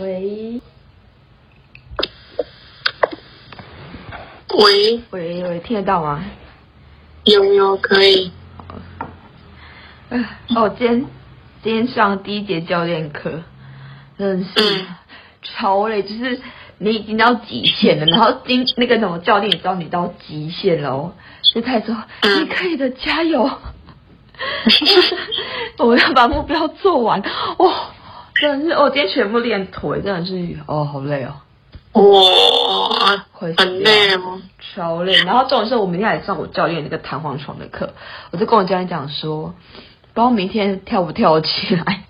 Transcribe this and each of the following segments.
喂，喂喂喂，听得到吗？有有可以。哦，今天今天上第一节教练课，真是、嗯、超累，就是你已经到极限了，然后今那个什么教练也知道你到极限了哦，就开始说、嗯、你可以的，加油！我要把目标做完，哇、哦，真的是，我、哦、今天全部练腿，真的是，哦，好累哦，哇，很累哦，超累。然后重点是我明天还上我教练那个弹簧床的课，我就跟我教练讲说。然后明天跳不跳起来？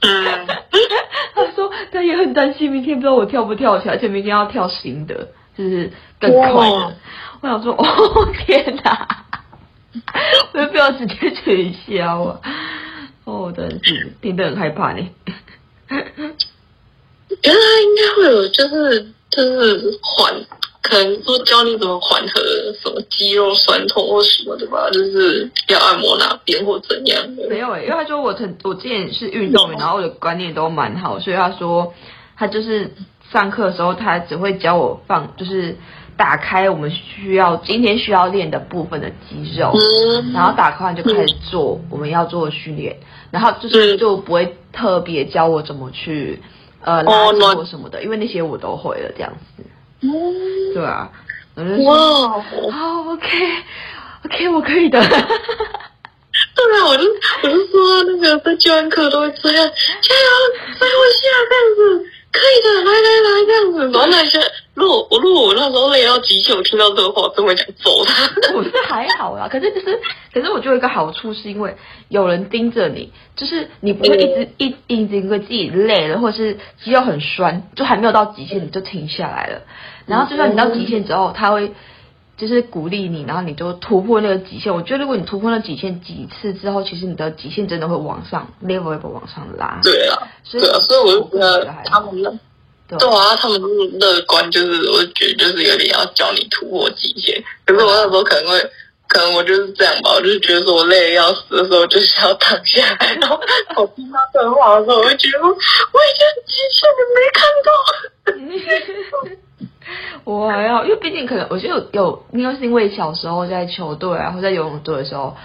嗯，他说他也很担心明天不知道我跳不跳起来，而且明天要跳新的，就是更快的。我想说，哦天哪，我要不要直接取消啊？哦，真的是听得很害怕呢。原来应该会有，就是就是缓。可能说教你怎么缓和什么肌肉酸痛或什么的吧，就是要按摩哪边或怎样的。没有诶、欸，因为他说我曾我之前是运动员，然后我的观念都蛮好，所以他说他就是上课的时候他只会教我放，就是打开我们需要今天需要练的部分的肌肉，嗯、然后打开完就开始做我们要做的训练，然后就是就不会特别教我怎么去呃拉筋或什么的，因为那些我都会了这样子。嗯，对啊，我就说哇，好，OK，OK，我可以的。对啊，我就我就说那个在教练课都会这样，加油，再往下这样子，可以的，来来来这样子。然后那些，如果我如果我那时候累到极限，我听到这个话，我真会想揍他。我是还好啦，可是就是，可是我觉得一个好处是因为有人盯着你，就是你不会一直、嗯、一一直因为自己累了，或者是肌肉很酸，就还没有到极限你就停下来了。然后就算你到极限之后，他会就是鼓励你，然后你就突破那个极限。我觉得如果你突破那极限几次之后，其实你的极限真的会往上，level 会往上拉。对啊，对啊，所以我就觉得他们乐，对啊，他们乐观就是我觉得就是有点要教你突破极限。可是我那时候可能会，可能我就是这样吧，我就是觉得说我累得要死的时候，就是要躺下来。然后我听他这话的时候，我就觉得我已经极限了，没看到。我还要，因为毕竟可能，我觉得有有，应该是因为小时候在球队啊，或在游泳队的时候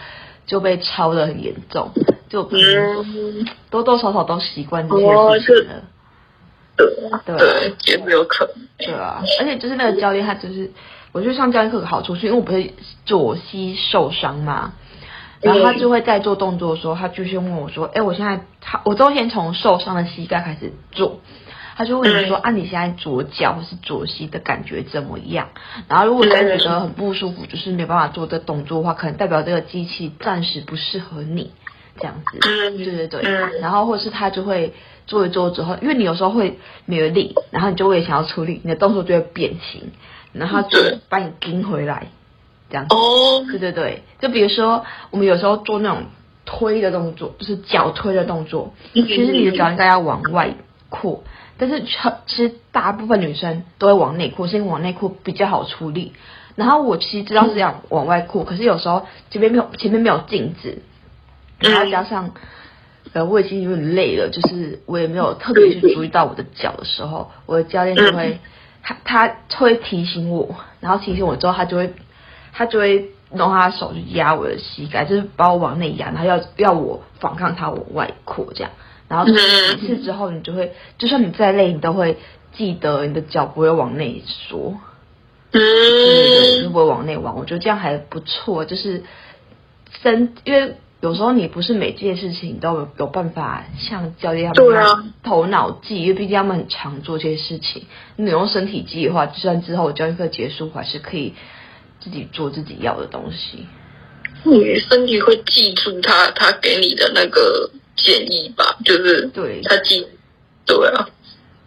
就被超的很严重，就嗯，多多少少都习惯这些事情了。对对对，也是有可能。对啊，而且就是那个教练，他就是，我觉得上教练课的好处是因为我不是左膝受伤嘛，然后他就会在做动作的时候，他就先问我说：“哎，我现在他，我都先从受伤的膝盖开始做。”他就问你说：“啊，你现在左脚或是左膝的感觉怎么样？”然后如果你觉得很不舒服，就是没办法做这动作的话，可能代表这个机器暂时不适合你，这样子。对对对。然后或是他就会做一做之后，因为你有时候会没有力，然后你就会想要出力，你的动作就会变形，然后他就把你顶回来，这样子。哦。对对对，就比如说我们有时候做那种推的动作，就是脚推的动作，其实你的脚应该要往外扩。但是，其实大部分女生都会往内扩，是因为往内扩比较好出力。然后我其实知道是这样往外扩，可是有时候这边没有前面没有镜子，然后加上呃我已经有点累了，就是我也没有特别去注意到我的脚的时候，我的教练就会他他会提醒我，然后提醒我之后，他就会他就会弄他的手去压我的膝盖，就是把我往内压，然后要要我反抗他往外扩这样。然后一次之后，你就会，就算你再累，你都会记得你的脚不会往内缩，嗯，对，不会往内弯。我觉得这样还不错，就是身，因为有时候你不是每件事情都有有办法像教练他们头脑记，因为毕竟他们很常做这些事情。你用身体记的话，就算之后教练课结束，还是可以自己做自己要的东西。你身体会记住他他给你的那个。建议吧，就是对他记，对啊，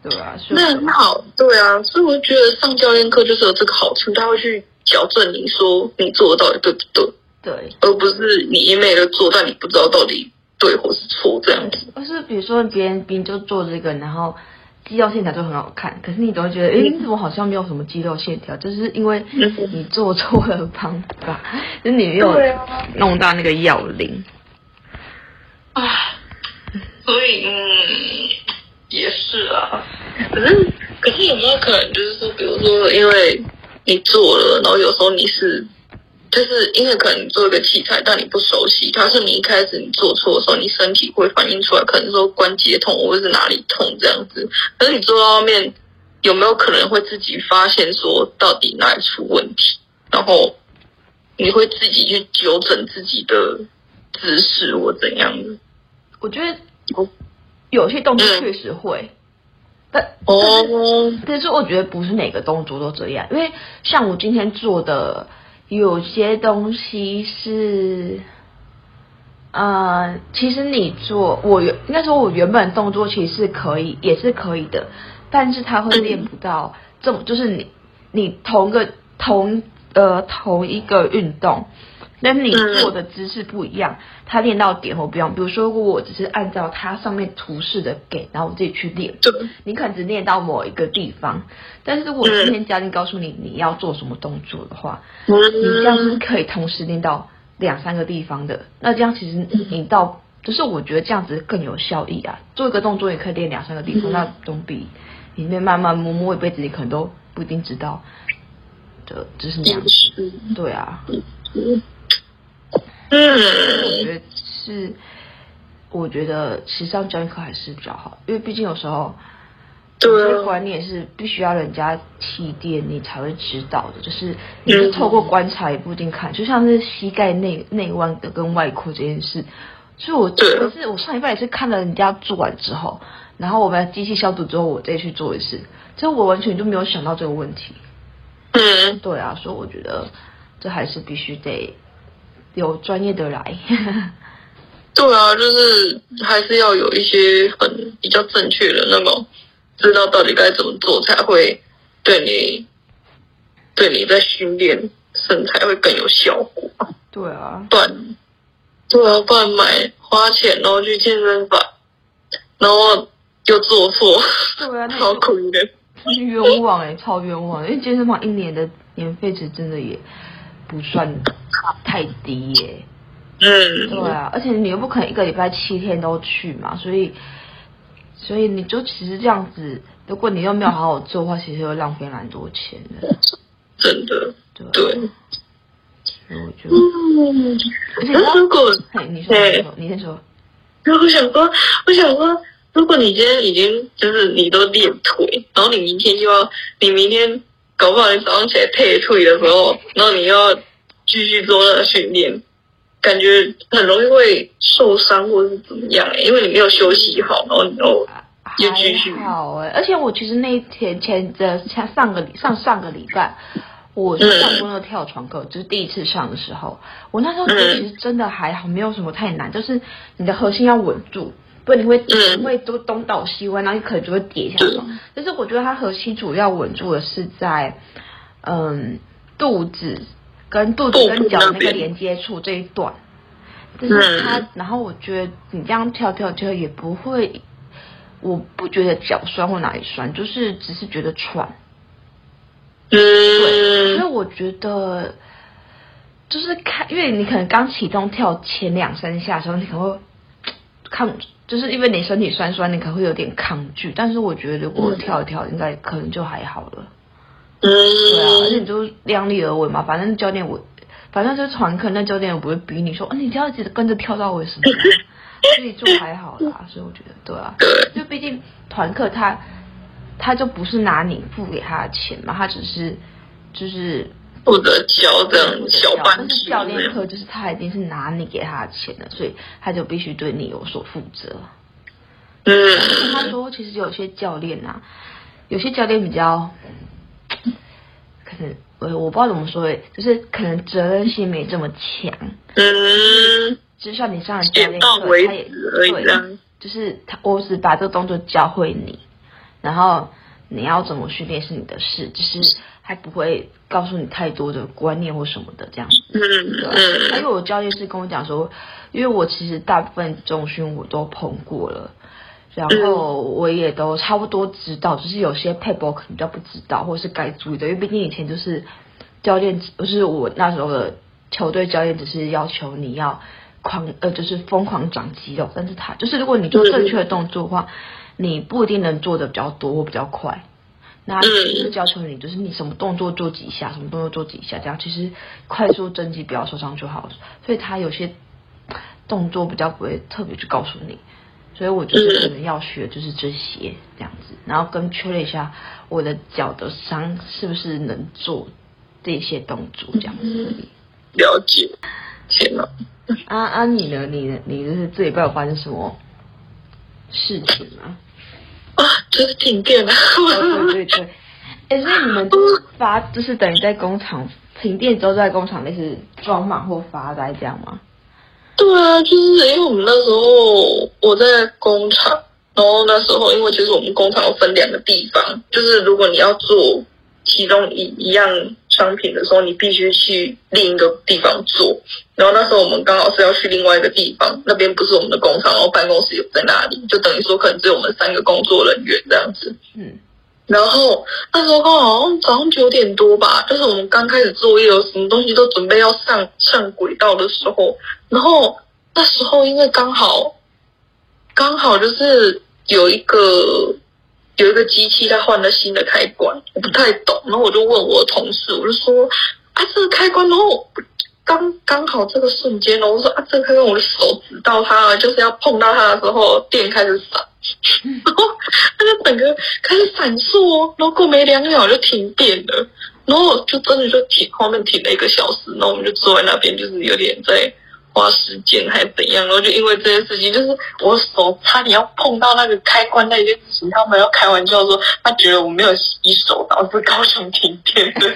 对啊，那很好，对啊，所以我觉得上教练课就是有这个好处，他会去矫正你说你做的到底对不对，对，而不是你一昧的做，但你不知道到底对或是错这样子。而是比如说别人别人就做这个，然后肌肉线条就很好看，可是你总会觉得，哎、嗯，你怎么好像没有什么肌肉线条？就是因为你做错了方法，就是你没有弄到那个要领。啊，所以嗯，也是啊，可是可是有没有可能就是说，比如说因为你做了，然后有时候你是。就是因为可能你做一个器材，但你不熟悉，它是你一开始你做错的时候，你身体会反映出来，可能说关节痛或者是哪里痛这样子。可是你做到后面，有没有可能会自己发现说到底哪里出问题，然后你会自己去纠正自己的姿势或怎样的？我觉得有些动作确实会，嗯、但哦，但是我觉得不是每个动作都这样，因为像我今天做的。有些东西是，呃，其实你做我原应该说，我原本动作其实是可以，也是可以的，但是他会练不到这么，就是你你同个同呃同一个运动。那你做的姿势不一样，他练到点或不一样。比如说，如果我只是按照它上面图示的给，然后我自己去练，你可能只练到某一个地方。但是如果今天教练告诉你你要做什么动作的话，你这样是可以同时练到两三个地方的。那这样其实你到，就是我觉得这样子更有效益啊。做一个动作也可以练两三个地方，那总比里面慢慢摸摸一辈子，你可能都不一定知道的，就是那样子。对啊。嗯，我觉得是，我觉得其实上教育课还是比较好，因为毕竟有时候，有些观念是必须要人家气垫你才会知道的，就是你是透过观察也不一定看，就像是膝盖内内弯的跟外扩这件事，所以我可是我上一半也是看了人家做完之后，然后我们机器消毒之后，我再去做一次，所以我完全就没有想到这个问题。嗯，对啊，所以我觉得这还是必须得。有专业的来，对啊，就是还是要有一些很比较正确的那种，知道到底该怎么做才会对你，对你在训练身材会更有效果。对啊，不然，对啊，不然买花钱然后去健身房，然后又做错，对啊，好苦的，冤枉哎、欸，超冤枉！因为健身房一年的年费值真的也不算太低耶，嗯，对啊，而且你又不可能一个礼拜七天都去嘛，所以，所以你就其实这样子，如果你又没有好好做的话，其实会浪费蛮多钱的，真的，对，对，所以我觉得，嗯，而且如果，嘿，你说，你说，你先说，然后我想说，我想说，如果你今天已经就是你都练腿，然后你明天又要，你明天。搞不好你早上起来退退的时候，然后你要继续做那个训练，感觉很容易会受伤或是怎么样，欸，因为你没有休息好，然后你又又继续。还好哎，欸，而且我其实那一天前的前上个上上个礼拜，我是上过那个跳床课，嗯，就是第一次上的时候，我那时候觉得其实真的还好，没有什么太难，就是你的核心要稳住。不然，你会你会都东倒西歪，然后你可能就会跌下去。但是我觉得它核心主要稳住的是在，嗯，肚子跟肚子跟脚那个连接处这一段。就是它，然后我觉得你这样跳跳跳也不会，我不觉得脚酸或哪里酸，就是只是觉得喘。对，所以我觉得就是看，因为你可能刚启动跳前两三下的时候，你可能会看。就是因为你身体酸酸，你可能会有点抗拒，但是我觉得如果跳一跳，应该可能就还好了。嗯，对啊，而且你就量力而为嘛，反正教练我，反正就是团课，那教练也不会逼你说，啊，你就要一直跟着跳到尾什么，所以就还好啦。所以我觉得，对啊，就毕竟团课他他就不是拿你付给他的钱嘛，他只是就是。负责教这样小班，但是教练课就是他已经是拿你给他的钱了，所以他就必须对你有所负责。嗯，他说其实有些教练啊，有些教练比较，可能我我不知道怎么说，就是可能责任心没这么强。嗯，就像你上的教练课，他也对，就是他我只把这个动作教会你，然后你要怎么训练是你的事，就是。还不会告诉你太多的观念或什么的这样子。嗯嗯。还有我教练是跟我讲说，因为我其实大部分重训我都碰过了，然后我也都差不多知道，只是有些配博可能比较不知道，或是该注意的。因为毕竟以前就是教练，不是我那时候的球队教练，只是要求你要狂呃，就是疯狂长肌肉。但是他就是如果你做正确的动作的话，你不一定能做的比较多或比较快。那就是要求你，就是你什么动作做几下，什么动作做几下，这样其实快速增肌不要受伤就好。所以他有些动作比较不会特别去告诉你，所以我就是可能要学就是这些这样子，然后跟确认一下我的脚的伤是不是能做这些动作这样子。了解。天哪！啊啊，你呢？你呢？你就是这礼拜有发生什么事情吗？啊，就是停电了。哦、对对对，哎，所以你们发就是等于在工厂停电之后，在工厂类似装满或发呆这样吗？对啊，就是因为我们那时候我在工厂，然后那时候因为其实我们工厂有分两个地方，就是如果你要做其中一一样商品的时候，你必须去另一个地方做。然后那时候我们刚好是要去另外一个地方，那边不是我们的工厂，然后办公室有在那里，就等于说可能只有我们三个工作人员这样子。嗯，然后那时候刚好早上九点多吧，就是我们刚开始作业，有什么东西都准备要上上轨道的时候，然后那时候因为刚好刚好就是有一个有一个机器它换了新的开关，我不太懂，然后我就问我的同事，我就说啊这个开关，然后。刚刚好这个瞬间呢，我说啊，这个开关我的手指到它了，就是要碰到它的时候，电开始闪，然后它就整个开始闪烁，然后过没两秒就停电了，然后就真的就停，后面停了一个小时，然后我们就坐在那边，就是有点在花时间还是怎样，然后就因为这件事情，就是我手差点要碰到那个开关那件事情，他们要开玩笑说，他觉得我没有洗手，导致高雄停电的。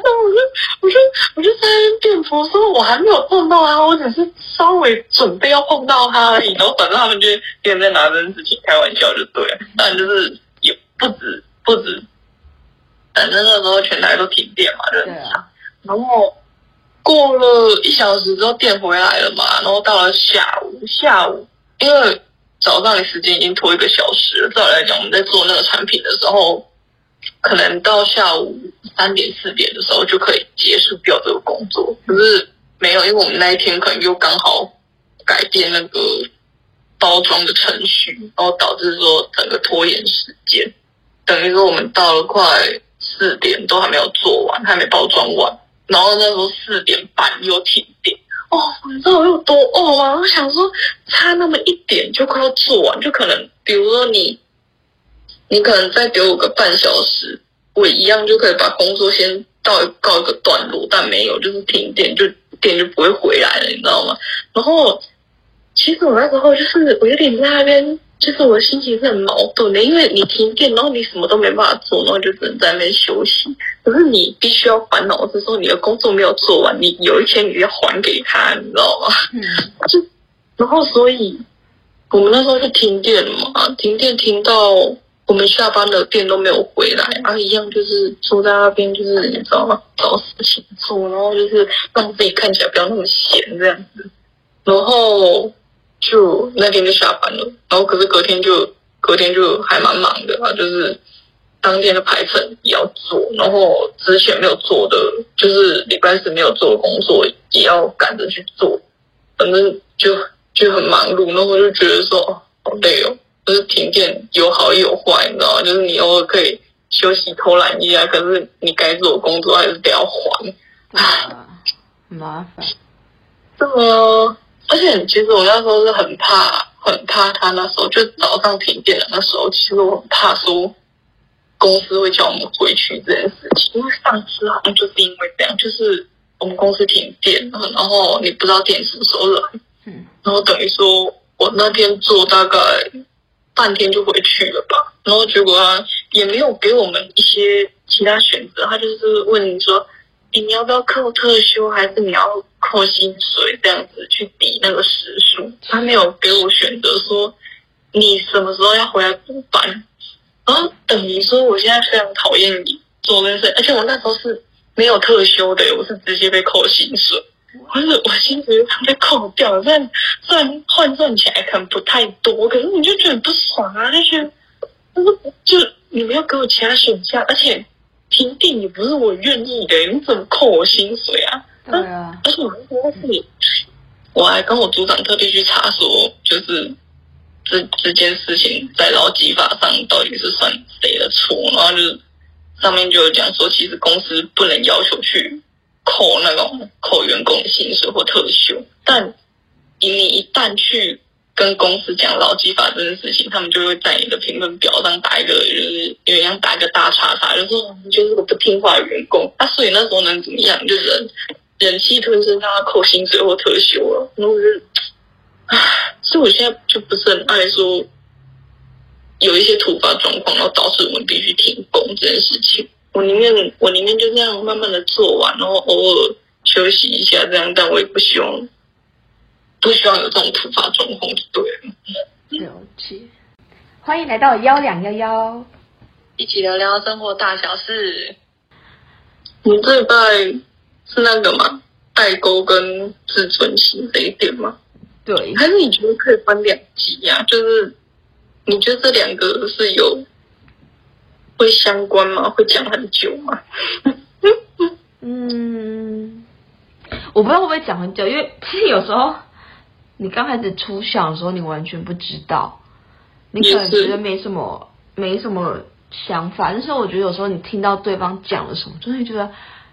那 我就我就我就在那边辩驳说，我还没有碰到他，我只是稍微准备要碰到他而已。然后反正他们就一直在拿这件事情开玩笑，就对了。但就是也不止不止，反正那时候全台都停电嘛，就这样。然后过了一小时之后电回来了嘛，然后到了下午下午，因为早上的时间已经拖一个小时了。照来讲，我们在做那个产品的时候。可能到下午三点四点的时候就可以结束掉这个工作，可是没有，因为我们那一天可能又刚好改变那个包装的程序，然后导致说整个拖延时间，等于说我们到了快四点都还没有做完，还没包装完，然后那时候四点半又停电。哦，你知道我有多饿吗？我想说差那么一点就快要做完，就可能比如说你。你可能再给我个半小时，我一样就可以把工作先到告一个段落，但没有，就是停电，就电就不会回来了，你知道吗？然后，其实我那时候就是我有点在那边，就是我的心情是很矛盾的，因为你停电，然后你什么都没办法做，然后就只能在那边休息。可是你必须要烦恼是说你的工作没有做完，你有一天你要还给他，你知道吗？嗯。就，然后所以我们那时候就停电了嘛，停电停到。我们下班的电都没有回来，啊，一样就是坐在那边，就是你知道吗？找事情做，然后就是让自己看起来不要那么闲这样子，然后就那天就下班了，然后可是隔天就隔天就还蛮忙的啊，就是当天的排程也要做，然后之前没有做的，就是礼拜四没有做的工作也要赶着去做，反正就就很忙碌，然后我就觉得说哦，好累哦。就是停电有好有坏，你知道吗？就是你偶尔可以休息偷懒一下，可是你该做的工作还是得要还。啊，麻烦。这么，而且其实我那时候是很怕，很怕他那时候就早上停电了那时候，其实我很怕说公司会叫我们回去这件事情，因为上次好像就是因为这样，就是我们公司停电了，然后你不知道电什么时候来，嗯，然后等于说我那天做大概。半天就回去了吧，然后结果他也没有给我们一些其他选择，他就是问你说，你要不要扣特休，还是你要扣薪水这样子去抵那个时数？他没有给我选择说你什么时候要回来补班，然后等于说我现在非常讨厌你做这件事，而且我那时候是没有特休的，我是直接被扣薪水。不是我薪水被扣掉，虽然虽然换算起来可能不太多，可是你就觉得不爽啊！就觉得，就你没有给我其他选项，而且停电也不是我愿意的，你怎么扣我薪水啊？对啊，而且我还说是，我还跟我组长特地去查说，就是这这件事情在劳基法上到底是算谁的错？然后就是上面就有讲说，其实公司不能要求去扣那种扣员工的薪水或特休，但你一旦去跟公司讲劳基法这件事情，他们就会在你的评分表上打一个，就是有点像打一个大叉叉，就说你就是个不听话的员工。啊，所以那时候能怎么样？就是忍忍气吞声，让他扣薪水或特休了。然后我就。唉，所以我现在就不是很爱说有一些突发状况，然后导致我们必须停工这件事情。我宁愿我宁愿就这样慢慢的做完，然后偶尔休息一下这样，但我也不希望不需要有这种突发状况，对。了解，欢迎来到幺两幺幺，一起聊聊生活大小事。你这礼拜是那个吗？代沟跟自尊心这一点吗？对，还是你觉得可以分两集呀？就是你觉得这两个是有会相关吗？会讲很久吗？嗯，我不知道会不会讲很久，因为其实有时候你刚开始初想的时候，你完全不知道，你可能觉得没什么没什么想法，但是我觉得有时候你听到对方讲了什么，就会觉得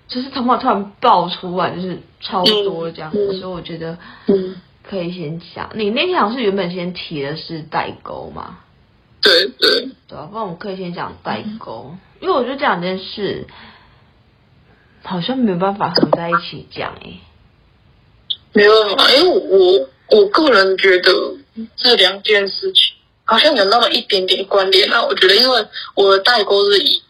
就是头发突然爆出来，就是超多这样子，所以我觉得嗯。可以先讲，你那天好像是原本先提的是代沟嘛？对对对啊，不然我们可以先讲代沟，嗯、因为我觉得这两件事好像没有办法合在一起讲诶。没有办法，因为我我个人觉得这两件事情好像有那么一点点关联啊。我觉得，因为我的代沟是以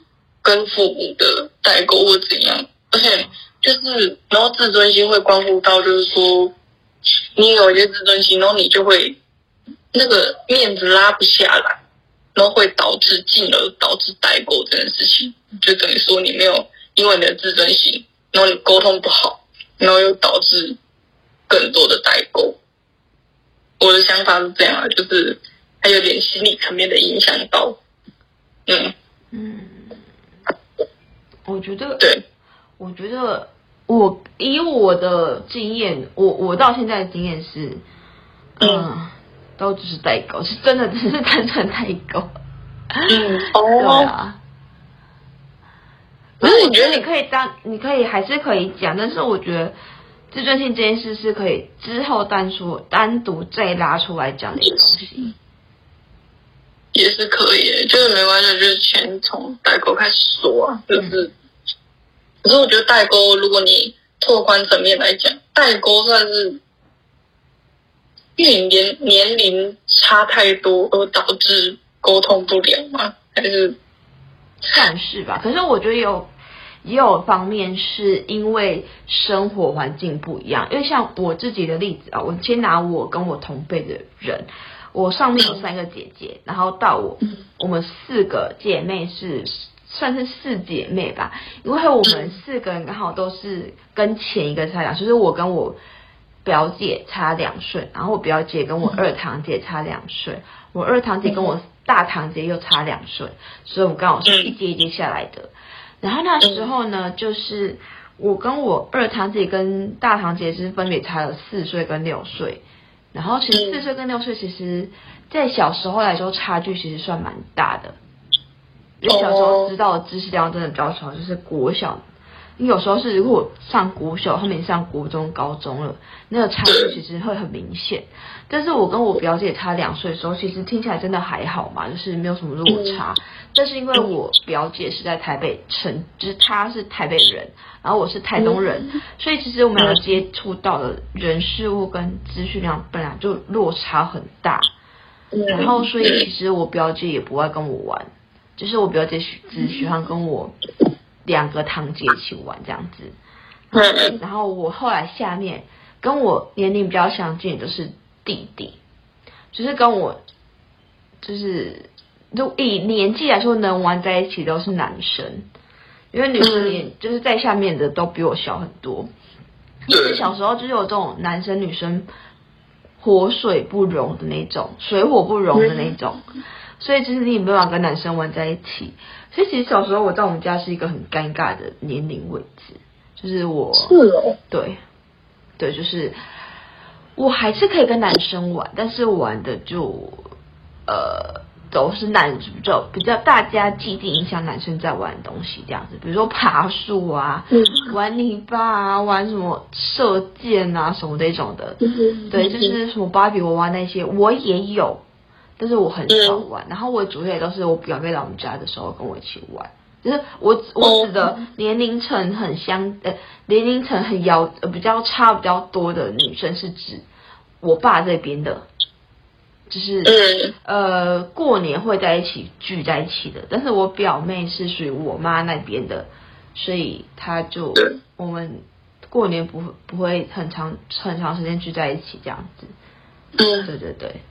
跟父母的代沟或怎样，而且就是然后自尊心会关乎到，就是说。你有一些自尊心，然后你就会那个面子拉不下来，然后会导致进而导致代沟这件事情，就等于说你没有因为你的自尊心，然后你沟通不好，然后又导致更多的代沟。我的想法是这样啊，就是还有点心理层面的影响到，嗯嗯，我觉得对，我觉得。我以我的经验，我我到现在的经验是，嗯，嗯都只是代沟，是真的只是单纯代沟。嗯，哦，对啊。可是我觉得你可以当，你可以还是可以讲，但是我觉得自尊心这件事是可以之后单说单独再拉出来讲的一个东西。也是可以，就是没关系，就是先从代沟开始说啊，就是。嗯可是我觉得代沟，如果你拓宽层面来讲，代沟算是因为年年龄差太多而导致沟通不良吗？还是算是吧。可是我觉得有也有方面是因为生活环境不一样。因为像我自己的例子啊，我先拿我跟我同辈的人，我上面有三个姐姐，然后到我我们四个姐妹是。算是四姐妹吧，因为我们四个人刚好都是跟前一个差两岁，就是我跟我表姐差两岁，然后我表姐跟我二堂姐差两岁，我二堂姐跟我大堂姐又差两岁，所以我们刚好是一阶一阶下来的。然后那时候呢，就是我跟我二堂姐跟大堂姐是分别差了四岁跟六岁，然后其实四岁跟六岁，其实在小时候来说差距其实算蛮大的。因为小时候知道的知识量真的比较少，就是国小，你有时候是如果上国小，后面上国中、高中了，那个差距其实会很明显。但是我跟我表姐差两岁的时候，其实听起来真的还好嘛，就是没有什么落差。但是因为我表姐是在台北城，就是她是台北人，然后我是台东人，所以其实我们俩接触到的人事物跟资讯量本来就落差很大。然后所以其实我表姐也不爱跟我玩。就是我表姐喜只喜欢跟我两个堂姐一起玩这样子，然后我后来下面跟我年龄比较相近的是弟弟，就是跟我就是就以年纪来说能玩在一起都是男生，因为女生年就是在下面的都比我小很多，因为小时候就是有这种男生女生火水不容的那种，水火不容的那种。所以就是你也没办法跟男生玩在一起，所以其实小时候我在我们家是一个很尴尬的年龄位置，就是我，是哦，对，对，就是我还是可以跟男生玩，但是玩的就呃，都是男比较比较大家既定影响男生在玩的东西这样子，比如说爬树啊，嗯、玩泥巴啊，玩什么射箭啊什么这种的，嗯、对，就是什么芭比娃娃那些我也有，但是我很少玩。嗯、然后我主要也都是我表妹来我们家的时候跟我一起玩。就是我我指的年龄层很相呃年龄层很遥呃比较差比较多的女生是指我爸这边的，就是呃过年会在一起聚在一起的，但是我表妹是属于我妈那边的，所以她就我们过年不不会很长很长时间聚在一起这样子，嗯。对对对，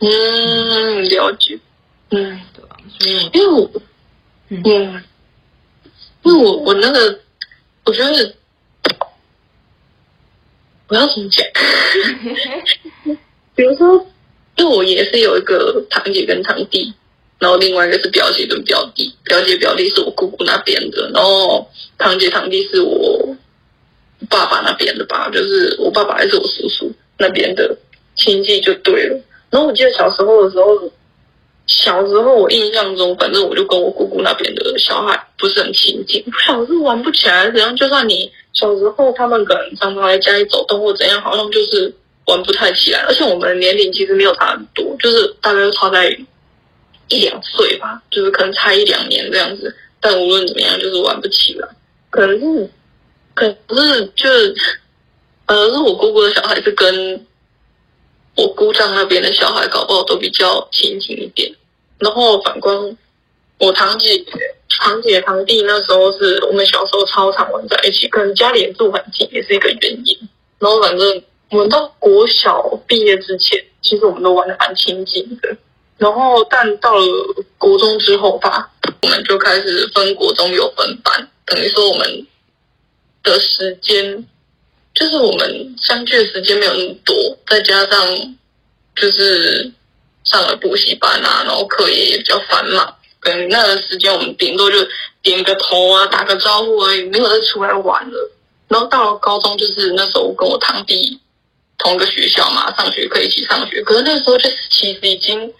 嗯了解，嗯对吧？所以因为我。嗯，因为我我那个，我觉得我要怎么讲？比如说，因为我也是有一个堂姐跟堂弟，然后另外一个是表姐跟表弟，表姐表弟是我姑姑那边的，然后堂姐堂弟是我爸爸那边的吧，就是我爸爸还是我叔叔那边的亲戚就对了。然后我记得小时候的时候。小时候我印象中，反正我就跟我姑姑那边的小孩不是很亲近，小时候玩不起来。怎样？就算你小时候他们可能常常来家里走动或怎样，好像就是玩不太起来。而且我们年龄其实没有差很多，就是大概就差在一两岁吧，就是可能差一两年这样子。但无论怎么样，就是玩不起来。可能是，可是就是，呃，是我姑姑的小孩是跟我姑丈那边的小孩，搞不好都比较亲近一点。然后反观我堂姐、堂姐、堂弟，那时候是我们小时候超常玩在一起，可能家里也住很近，也是一个原因。然后反正我们到国小毕业之前，其实我们都玩的蛮亲近的。然后但到了国中之后吧，我们就开始分国中有分班，等于说我们的时间就是我们相聚的时间没有那么多，再加上就是。上了补习班啊，然后课业也比较繁忙，可能那个时间我们顶多就点个头啊，打个招呼而已，没有再出来玩了。然后到了高中，就是那时候我跟我堂弟同个学校嘛，上学可以一起上学。可是那时候就是其实已经，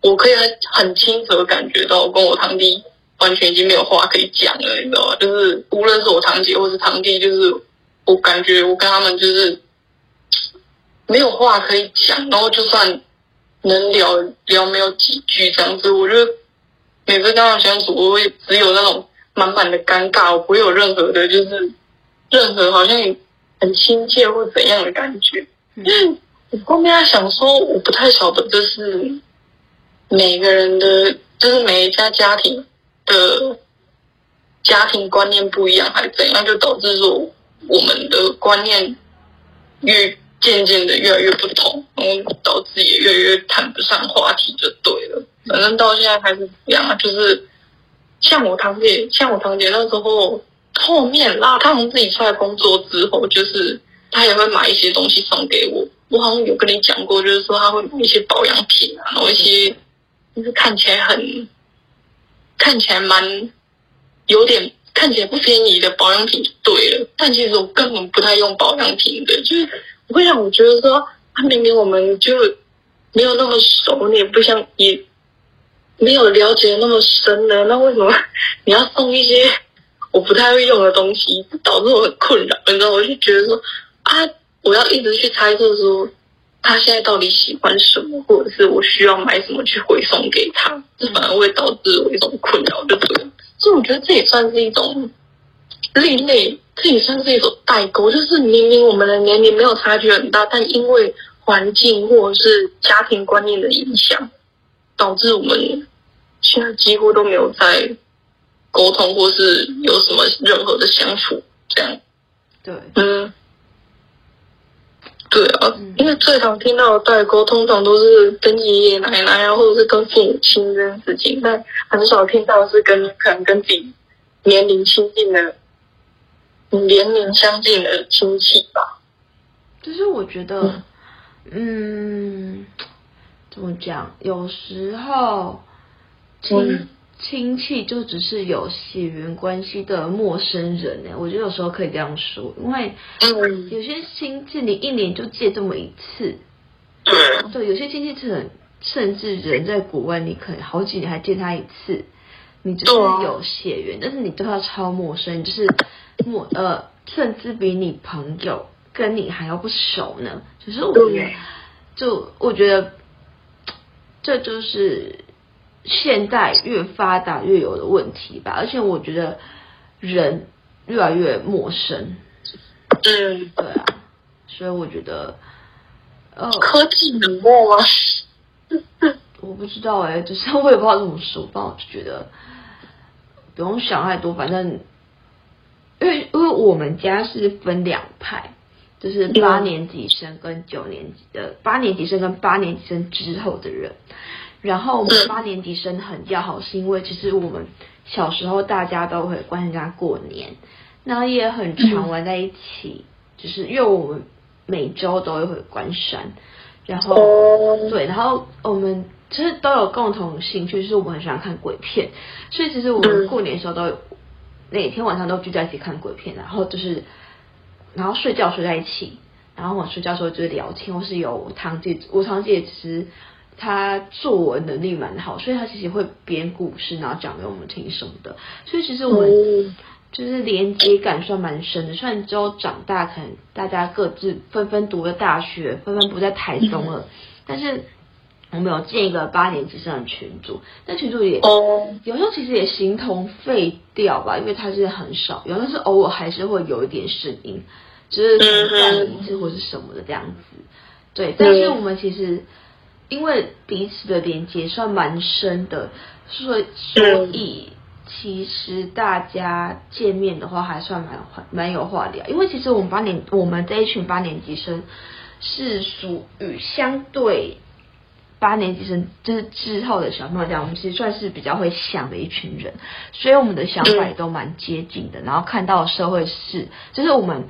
我可以很清楚的感觉到，我跟我堂弟完全已经没有话可以讲了，你知道吗？就是无论是我堂姐或是堂弟，就是我感觉我跟他们就是没有话可以讲，然后就算。能聊聊没有几句这样子，我觉得每次跟他相处，我会只有那种满满的尴尬，我不会有任何的，就是任何好像很亲切或怎样的感觉。因为我后面在想说，我不太晓得，就是每个人的，就是每一家家庭的家庭观念不一样，还是怎样，就导致说我们的观念越。渐渐的越来越不同，然后导致也越来越谈不上话题，就对了。反正到现在还是这样，就是像我堂姐，像我堂姐那时候后面啦，她从自己出来工作之后，就是她也会买一些东西送给我。我好像有跟你讲过，就是说她会买一些保养品啊，然后一些就是看起来很看起来蛮有点看起来不便宜的保养品，就对了。但其实我根本不太用保养品的，就是。会让我觉得说，他明明我们就没有那么熟，你也不像也没有了解那么深的，那为什么你要送一些我不太会用的东西，导致我很困扰？你知道，我就觉得说啊，我要一直去猜测说他现在到底喜欢什么，或者是我需要买什么去回送给他，这反而会导致我一种困扰，就对。所以我觉得这也算是一种。另类，这也算是一种代沟，就是明明我们的年龄没有差距很大，但因为环境或者是家庭观念的影响，导致我们现在几乎都没有在沟通，或是有什么任何的相处，这样。对，嗯，对因为最常听到的代沟，通常都是跟爷爷奶奶啊，或者是跟父母亲这件事情，但很少听到是跟可能跟自己年龄亲近的。年龄相近的亲戚吧，就是我觉得，嗯，怎么讲？有时候亲亲戚就只是有血缘关系的陌生人呢。我觉得有时候可以这样说，因为有些亲戚你一年就见这么一次，对，对，有些亲戚是很甚至人在国外，你可能好几年还见他一次，你就是有血缘，但是你对他超陌生，就是陌呃，甚至比你朋友跟你还要不熟呢。就是我觉得，就我觉得，这就是现代越发达越有的问题吧。而且我觉得人越来越陌生。嗯，对啊，所以我觉得，呃，科技冷漠吗？我不知道哎、欸，就是我也不知道怎么说，但我就觉得不用想太多，反正因为因为我们家是分两派，就是八年级生跟九年级的八年级生跟八年级生之后的人，然后我们八年级生很要好，是因为其实我们小时候大家都会关心家过年。然后也很常玩在一起，就是因为我们每周都会回关山，然后对，然后我们其实都有共同兴趣，就是我们很喜欢看鬼片，所以其实我们过年的时候都有每天晚上都聚在一起看鬼片，然后就是然后睡觉睡在一起，然后我睡觉的时候就是聊天，或是有我堂姐，我堂姐其实她作文能力蛮好，所以他其实会编故事，然后讲给我们听什么的，所以其实我们。就是连接感算蛮深的，虽然之后长大，可能大家各自纷纷读了大学，纷纷不在台中了，但是我们有建一个八年级生的群组，那群组也有时候其实也形同废掉吧，因为它是很少，有时候是偶尔还是会有一点声音，就是断一次或是什么的这样子，对，但是我们其实因为彼此的连接算蛮深的，所以所以。其实大家见面的话还算蛮蛮有话聊，因为其实我们八年我们这一群八年级生是属于相对八年级生就是之后的小朋友这样，我们其实算是比较会想的一群人，所以我们的想法也都蛮接近的。然后看到社会事，就是我们。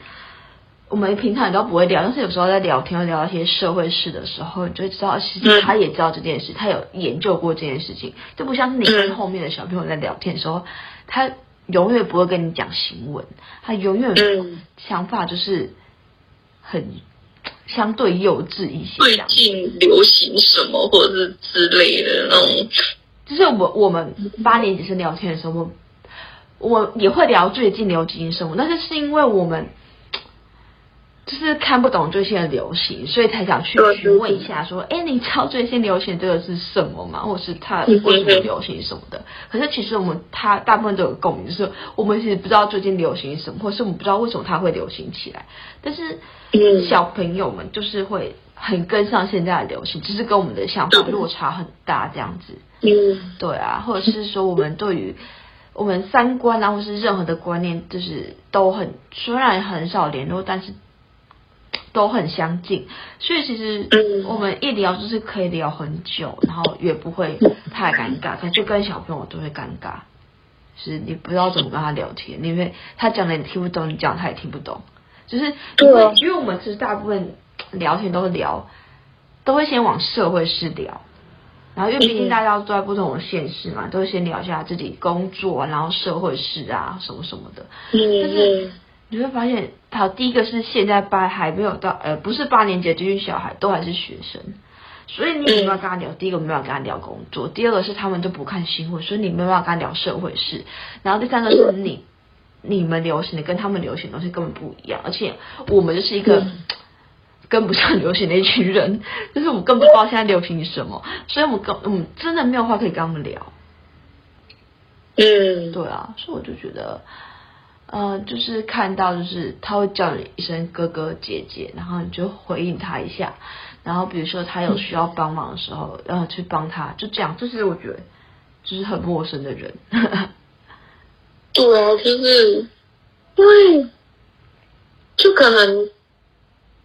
我们平常也都不会聊，但是有时候在聊天聊一些社会事的时候，你就会知道，其实他也知道这件事，他有研究过这件事情，就不像是你跟后面的小朋友在聊天的时候，他永远不会跟你讲新闻，他永远想法就是很相对幼稚一些。最近流行什么，或者是之类的那种，就是我们我们八年级生聊天的时候，我我也会聊最近流行什么，但是是因为我们。就是看不懂最新的流行，所以才想去询问一下，说，哎，你知道最新流行这个是什么吗？或是它为什么流行什么的？可是其实我们他大部分都有共鸣，就是我们其实不知道最近流行什么，或是我们不知道为什么它会流行起来。但是小朋友们就是会很跟上现在的流行，只是跟我们的想法落差很大这样子。嗯，对啊，或者是说我们对于 我们三观啊，或是任何的观念，就是都很虽然很少联络，但是。都很相近，所以其实我们一聊就是可以聊很久，然后也不会太尴尬。可是就跟小朋友都会尴尬，就是你不知道怎么跟他聊天，因为他讲的你听不懂，你讲他也听不懂。就是因为因为我们其实大部分聊天都会聊，都会先往社会事聊，然后因为毕竟大家都在不同的县市嘛，都会先聊一下自己工作，然后社会事啊什么什么的。但是你会发现，他，第一个是现在班还没有到，呃，不是八年级的这群小孩都还是学生，所以你没有办法跟他聊。第一个没办法跟他聊工作，第二个是他们都不看新闻，所以你没有办法跟他聊社会事。然后第三个是你你们流行的跟他们流行的东西根本不一样，而且我们就是一个跟不上流行的一群人，就是我们根本不知道现在流行什么，所以我们跟我们真的没有话可以跟他们聊。嗯，对啊，所以我就觉得。嗯、呃，就是看到，就是他会叫你一声哥哥姐姐，然后你就回应他一下，然后比如说他有需要帮忙的时候，然后去帮他，就这样。就是我觉得，就是很陌生的人。对啊，就是因为就可能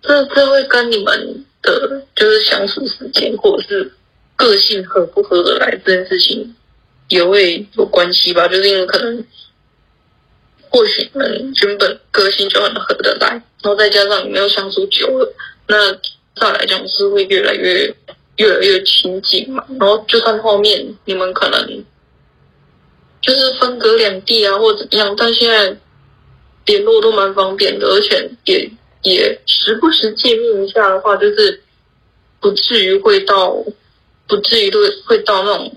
这这会跟你们的，就是相处时间或者是个性合不合得来这件事情也会有关系吧。就是因为可能。或许你们原本个性就很合得来，然后再加上你们又相处久了，那再来讲是会越来越越来越亲近嘛。然后就算后面你们可能就是分隔两地啊，或者怎么样，但现在联络都蛮方便的，而且也也时不时见面一下的话，就是不至于会到不至于会会到那种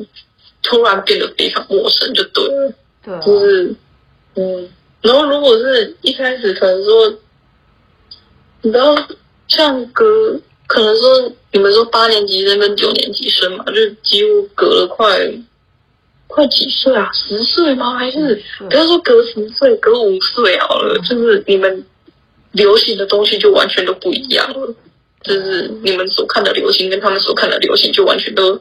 突然变得非常陌生，就对了。对、啊，就是嗯，然后如果是一开始可能说，你知道像隔可能说你们说八年级生跟九年级生嘛，就几乎隔了快快几岁啊？十岁吗？还是不要说隔十岁，隔五岁好了，就是你们流行的东西就完全都不一样了。就是你们所看的流行跟他们所看的流行就完全都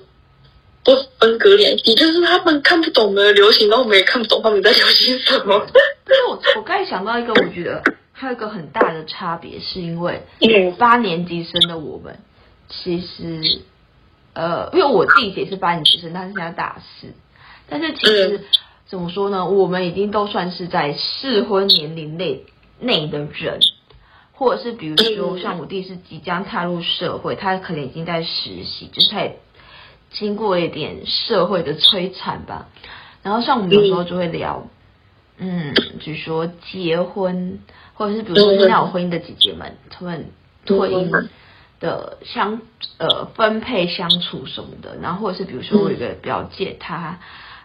不分隔两地，就是他们看不懂的流行，然后我们也看不懂他们在流行什么。但是我我刚才想到一个，我觉得还有一个很大的差别，是因为八年级生的我们，其实呃，因为我自己也是八年级生，但是现在大四，但是其实怎么说呢，我们已经都算是在适婚年龄内内的人。或者是比如说，像我弟是即将踏入社会，他可能已经在实习，就是他也经过一点社会的摧残吧。然后像我们有时候就会聊，嗯，比如说结婚，或者是比如说现在有婚姻的姐姐们，他们婚姻的相呃分配相处什么的。然后或者是比如说我有一个表姐，她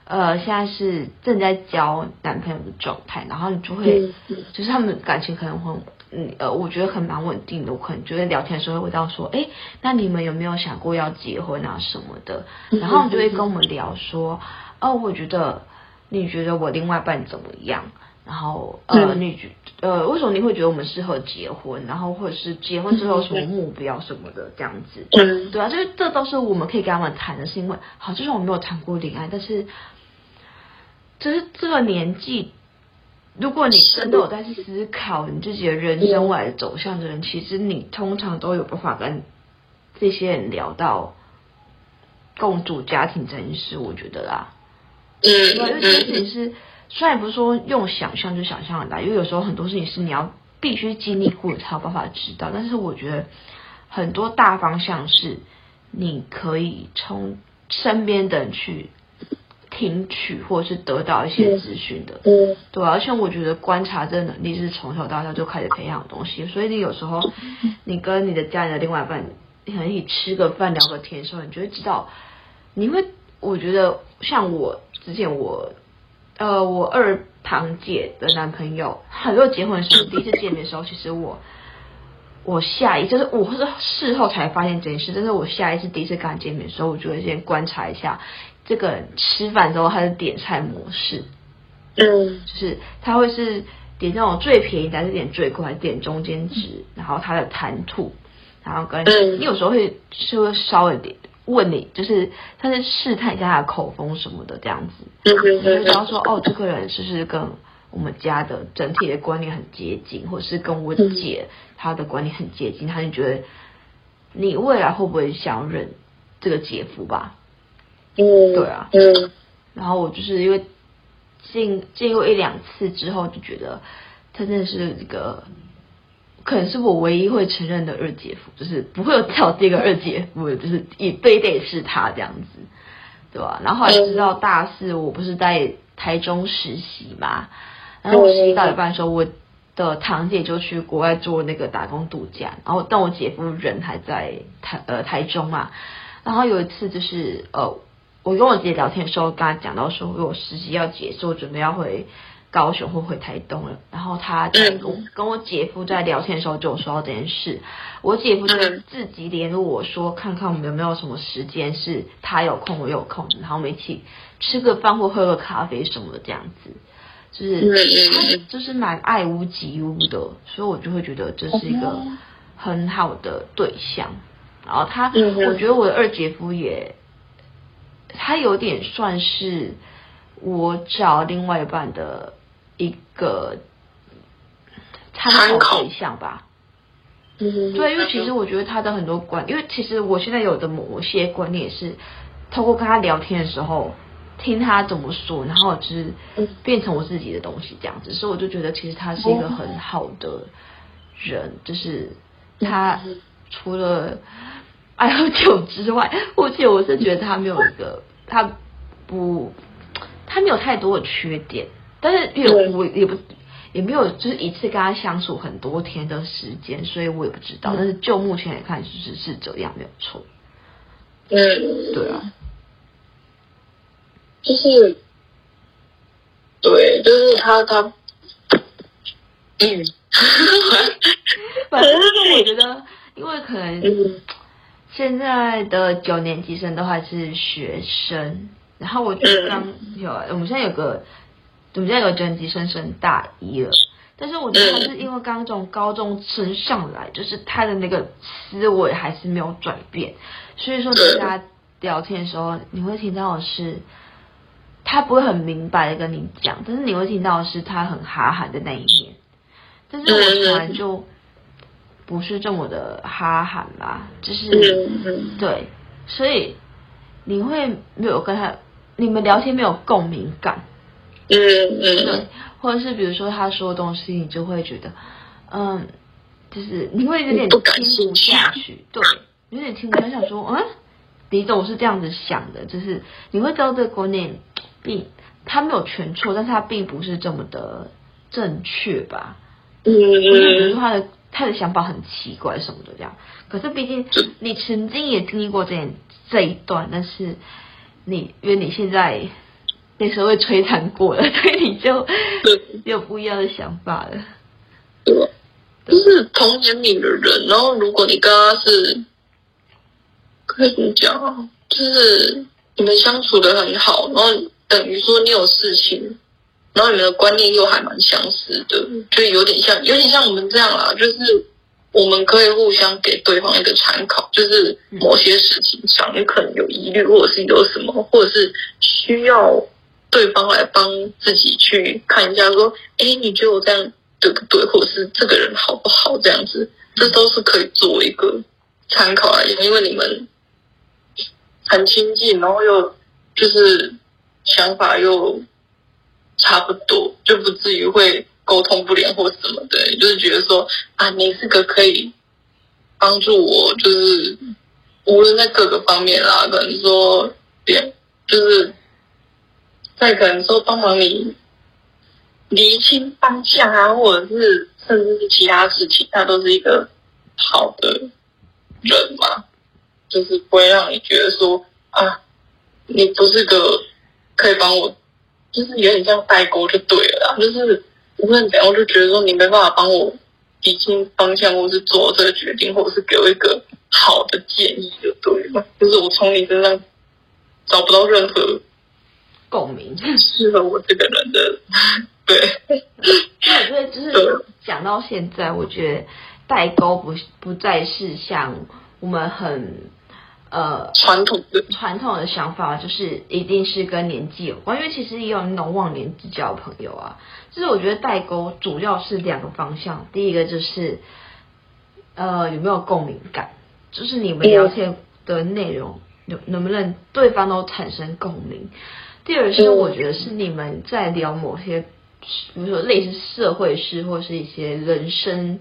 呃现在是正在交男朋友的状态，然后你就会就是他们感情可能会。嗯呃，我觉得很蛮稳定的。我可能觉得聊天的时候会这样说，哎，那你们有没有想过要结婚啊什么的？然后你就会跟我们聊说，哦，我觉得你觉得我另外一半怎么样？然后呃，你觉呃，为什么你会觉得我们适合结婚？然后或者是结婚之后什么目标什么的这样子？嗯，对啊，就是这都是我们可以跟他们谈的，是因为好，就算我没有谈过恋爱，但是就是这个年纪。如果你真的有在思考你自己的人生未来的走向的人，其实你通常都有办法跟这些人聊到共组家庭这件事，我觉得啦。嗯，因为这件事情是虽然不是说用想象就想象得来，因为有时候很多事情是你要必须经历过才有办法知道，但是我觉得很多大方向是你可以从身边的人去。听取或者是得到一些资讯的，嗯，对，而且我觉得观察这个能力是从小到大就开始培养的东西，所以你有时候你跟你的家人的另外一半，你可以吃个饭聊个天的时候，你就会知道，你会，我觉得像我之前我，呃，我二堂姐的男朋友，很多结婚的时候第一次见面的时候，其实我我下一就是我是事后才发现这件事，但是我下一次第一次跟他见面的时候，我就会先观察一下。这个吃饭之后，他的点菜模式，嗯，就是他会是点那种最便宜的，还是点最贵，还是点中间值？然后他的谈吐，然后跟你有时候会是会稍微点问你，就是他是试探一下他的口风什么的这样子，嗯，你就知道说哦，这个人是不是跟我们家的整体的观念很接近，或者是跟我姐她的观念很接近，他就觉得你未来会不会想认这个姐夫吧？嗯，对啊，嗯，然后我就是因为进进入一两次之后，就觉得他真的是一个，可能是我唯一会承认的二姐夫，就是不会有再有第二个二姐夫，就是也非得是他这样子，对吧？然后后来知道大四我不是在台中实习嘛，然后我实习到一半的时候，我的堂姐就去国外做那个打工度假，然后但我姐夫人还在台呃台中嘛，然后有一次就是呃。我跟我姐聊天的时候，跟她讲到说，我实习要结束，准备要回高雄或回台东了。然后她跟我跟我姐夫在聊天的时候，就有说到这件事。我姐夫就自己联络我说，看看我们有没有什么时间是他有空，我有空，然后我们一起吃个饭或喝个咖啡什么的，这样子，就是他就是蛮爱屋及乌的，所以我就会觉得这是一个很好的对象。然后他，我觉得我的二姐夫也。他有点算是我找另外一半的一个参考对象吧。嗯，对，因为其实我觉得他的很多观，因为其实我现在有的某些观念是透过跟他聊天的时候听他怎么说，然后就是变成我自己的东西这样子，所以我就觉得其实他是一个很好的人，就是他除了。爱喝酒之外，而且我是觉得他没有一个，他不，他没有太多的缺点，但是也我也不也没有就是一次跟他相处很多天的时间，所以我也不知道。但是就目前来看，就是是这样没有错。嗯，对啊，就是，对，就是他他，嗯，反正我觉得，因为可能现在的九年级生都还是学生，然后我觉得刚有我们现在有个，我们现在有个九年级生升大一了。但是我觉得他是因为刚从高中升上来，就是他的那个思维还是没有转变，所以说你跟他聊天的时候，你会听到的是他不会很明白的跟你讲，但是你会听到的是他很哈韩的那一面。但是我突然就不是这么的哈韩啦，就是对，所以你会没有跟他，你们聊天没有共鸣感。嗯嗯，对，或者是比如说他说的东西，你就会觉得，嗯，就是你会有点听不下去，对，有点听不下去，想说，嗯，李总是这样子想的，就是你会知道这个观念并他没有全错，但是他并不是这么的正确吧？嗯，或者比如说他的他的想法很奇怪什么的这样，可是毕竟你曾经也经历过这这一段，但是你因为你现在。那时候会摧残过了，所以你就有不一样的想法了。对，就是同年龄的人，然后如果你跟他是，可以怎么讲啊？就是你们相处的很好，然后等于说你有事情，然后你们的观念又还蛮相似的，就有点像，有点像我们这样啦。就是我们可以互相给对方一个参考，就是某些事情上你可能有疑虑，或者是有什么，或者是需要。对方来帮自己去看一下，说：“哎，你觉得我这样对不对？或者是这个人好不好？这样子，这都是可以做一个参考来讲，因为你们很亲近，然后又就是想法又差不多，就不至于会沟通不良或什么的。就是觉得说啊，你是个可以帮助我，就是无论在各个方面啦，可能说点就是。”再可能说帮忙你厘清方向啊，或者是甚至是其他事情，他都是一个好的人嘛，就是不会让你觉得说啊，你不是个可以帮我，就是有点像代沟就对了啦。就是无论怎样，我就觉得说你没办法帮我理清方向，或是做这个决定，或者是给我一个好的建议就对了。就是我从你身上找不到任何。共鸣适合我这个人的，对。那我觉得就是讲到现在，我觉得代沟不不再是像我们很呃传统的传统的想法，就是一定是跟年纪有关。因为其实也有那种忘年之交的朋友啊。就是我觉得代沟主要是两个方向，第一个就是呃有没有共鸣感，就是你们聊天的内容有能不能对方都产生共鸣。第二是，我觉得是你们在聊某些，比如说类似社会事或是一些人生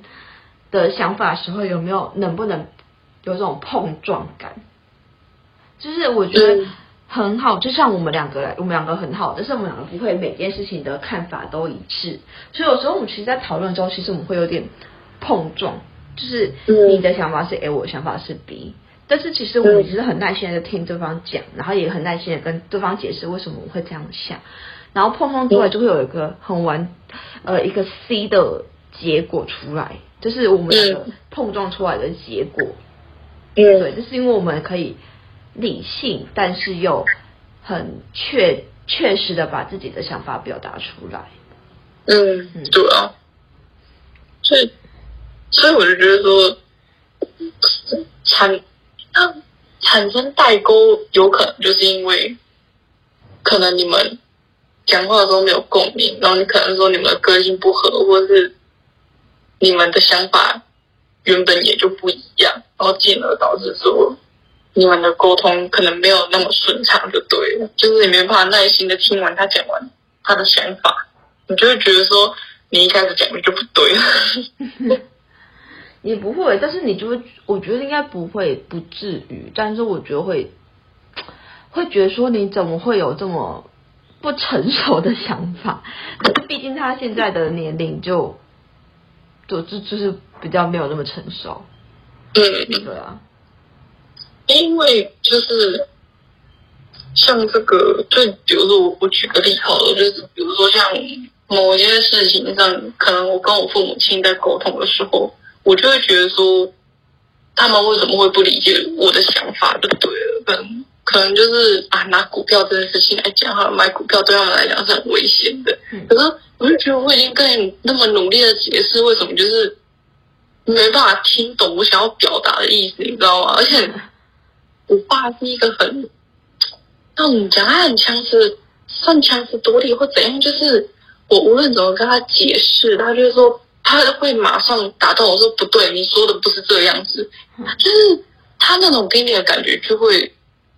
的想法时候，有没有能不能有这种碰撞感？就是我觉得很好，就像我们两个，我们两个很好，但是我们两个不会每件事情的看法都一致，所以有时候我们其实，在讨论的时候，其实我们会有点碰撞，就是你的想法是 A，我的想法是 B。但是其实我们其实很耐心的听对方讲，然后也很耐心的跟对方解释为什么我会这样想，然后碰撞出来就会有一个很完，呃，一个 C 的结果出来，就是我们碰撞出来的结果。嗯，对，就是因为我们可以理性，但是又很确确实的把自己的想法表达出来。嗯，对啊，所以所以我就觉得说，产。产生代沟，有可能就是因为，可能你们讲话的时候没有共鸣，然后你可能说你们的个性不合，或者是你们的想法原本也就不一样，然后进而导致说你们的沟通可能没有那么顺畅，就对了。就是你没办法耐心的听完他讲完他的想法，你就会觉得说你一开始讲的就不对了。也不会，但是你就会，我觉得应该不会，不至于。但是我觉得会，会觉得说你怎么会有这么不成熟的想法？可是毕竟他现在的年龄就，就就就是比较没有那么成熟。嗯，对啊。因为就是像这个，就比如说我我举个例好了，就是比如说像某些事情上，可能我跟我父母亲在沟通的时候，我就会觉得说，他们为什么会不理解我的想法，就对了。可能可能就是啊，拿股票这件事情来讲，哈，买股票对他们来讲是很危险的。可是我就觉得我已经跟你那么努力的解释，为什么就是。没办法听懂我想要表达的意思，你知道吗？而且我爸是一个很，那你讲他很强势，算强词夺理或怎样，就是我无论怎么跟他解释，他就是说他会马上打断我说不对，你说的不是这样子，就是他那种给你的感觉就会，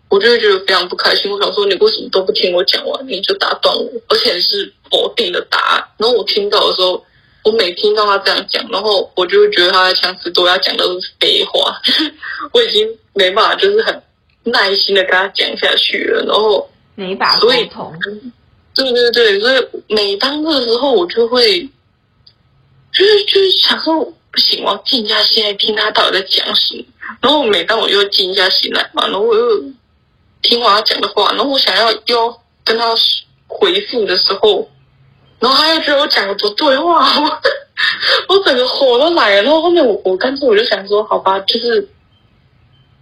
我就会觉得非常不开心。我想说你为什么都不听我讲完，你就打断我，而且是否定的答案。然后我听到的时候。我每听到他这样讲，然后我就会觉得他在强词夺理，讲的都是废话。我已经没办法，就是很耐心的跟他讲下去了。然后没把沟通，对对对，所以每当这个时候，我就会就是就是想说，不行，我要静下心来听他到底在讲什么。然后每当我又静下心来嘛，然后我又听完他讲的话，然后我想要又跟他回复的时候。然后他又觉得我讲的不对，哇！我我整个火都来了。然后后面我我干脆我就想说，好吧，就是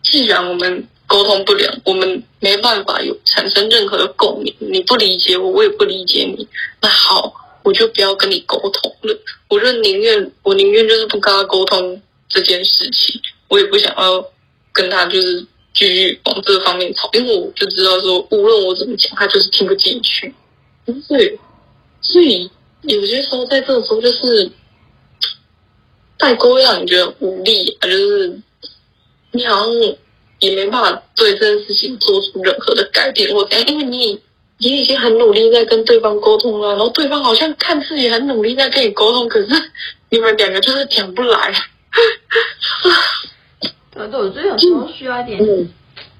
既然我们沟通不了，我们没办法有产生任何的共鸣，你不理解我，我也不理解你，那好，我就不要跟你沟通了。我就宁愿我宁愿就是不跟他沟通这件事情，我也不想要跟他就是继续往这方面吵，因为我就知道说，无论我怎么讲，他就是听不进去，所以。所以有些时候，在这个时候，就是代沟让你觉得无力啊，就是你好像也没办法对这件事情做出任何的改变或怎样，因为你你已经很努力在跟对方沟通了，然后对方好像看自己很努力在跟你沟通，可是你们两个就是讲不来。对对，我觉得有时候需要一点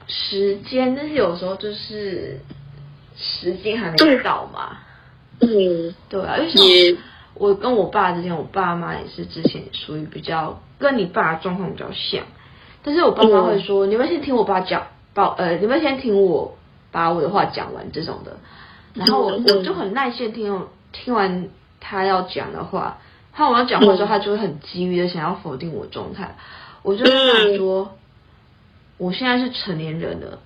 时间，但是有时候就是时间还没到嘛。嗯，对啊，因为我跟我爸之前，我爸妈也是之前属于比较跟你爸状况比较像，但是我爸妈会说，嗯、你们先听我爸讲，把呃，你们先听我把我的话讲完这种的，然后我我就很耐心听，听完他要讲的话，他我要讲话的时候，他就会很急于的想要否定我状态，我就跟他说，我现在是成年人了，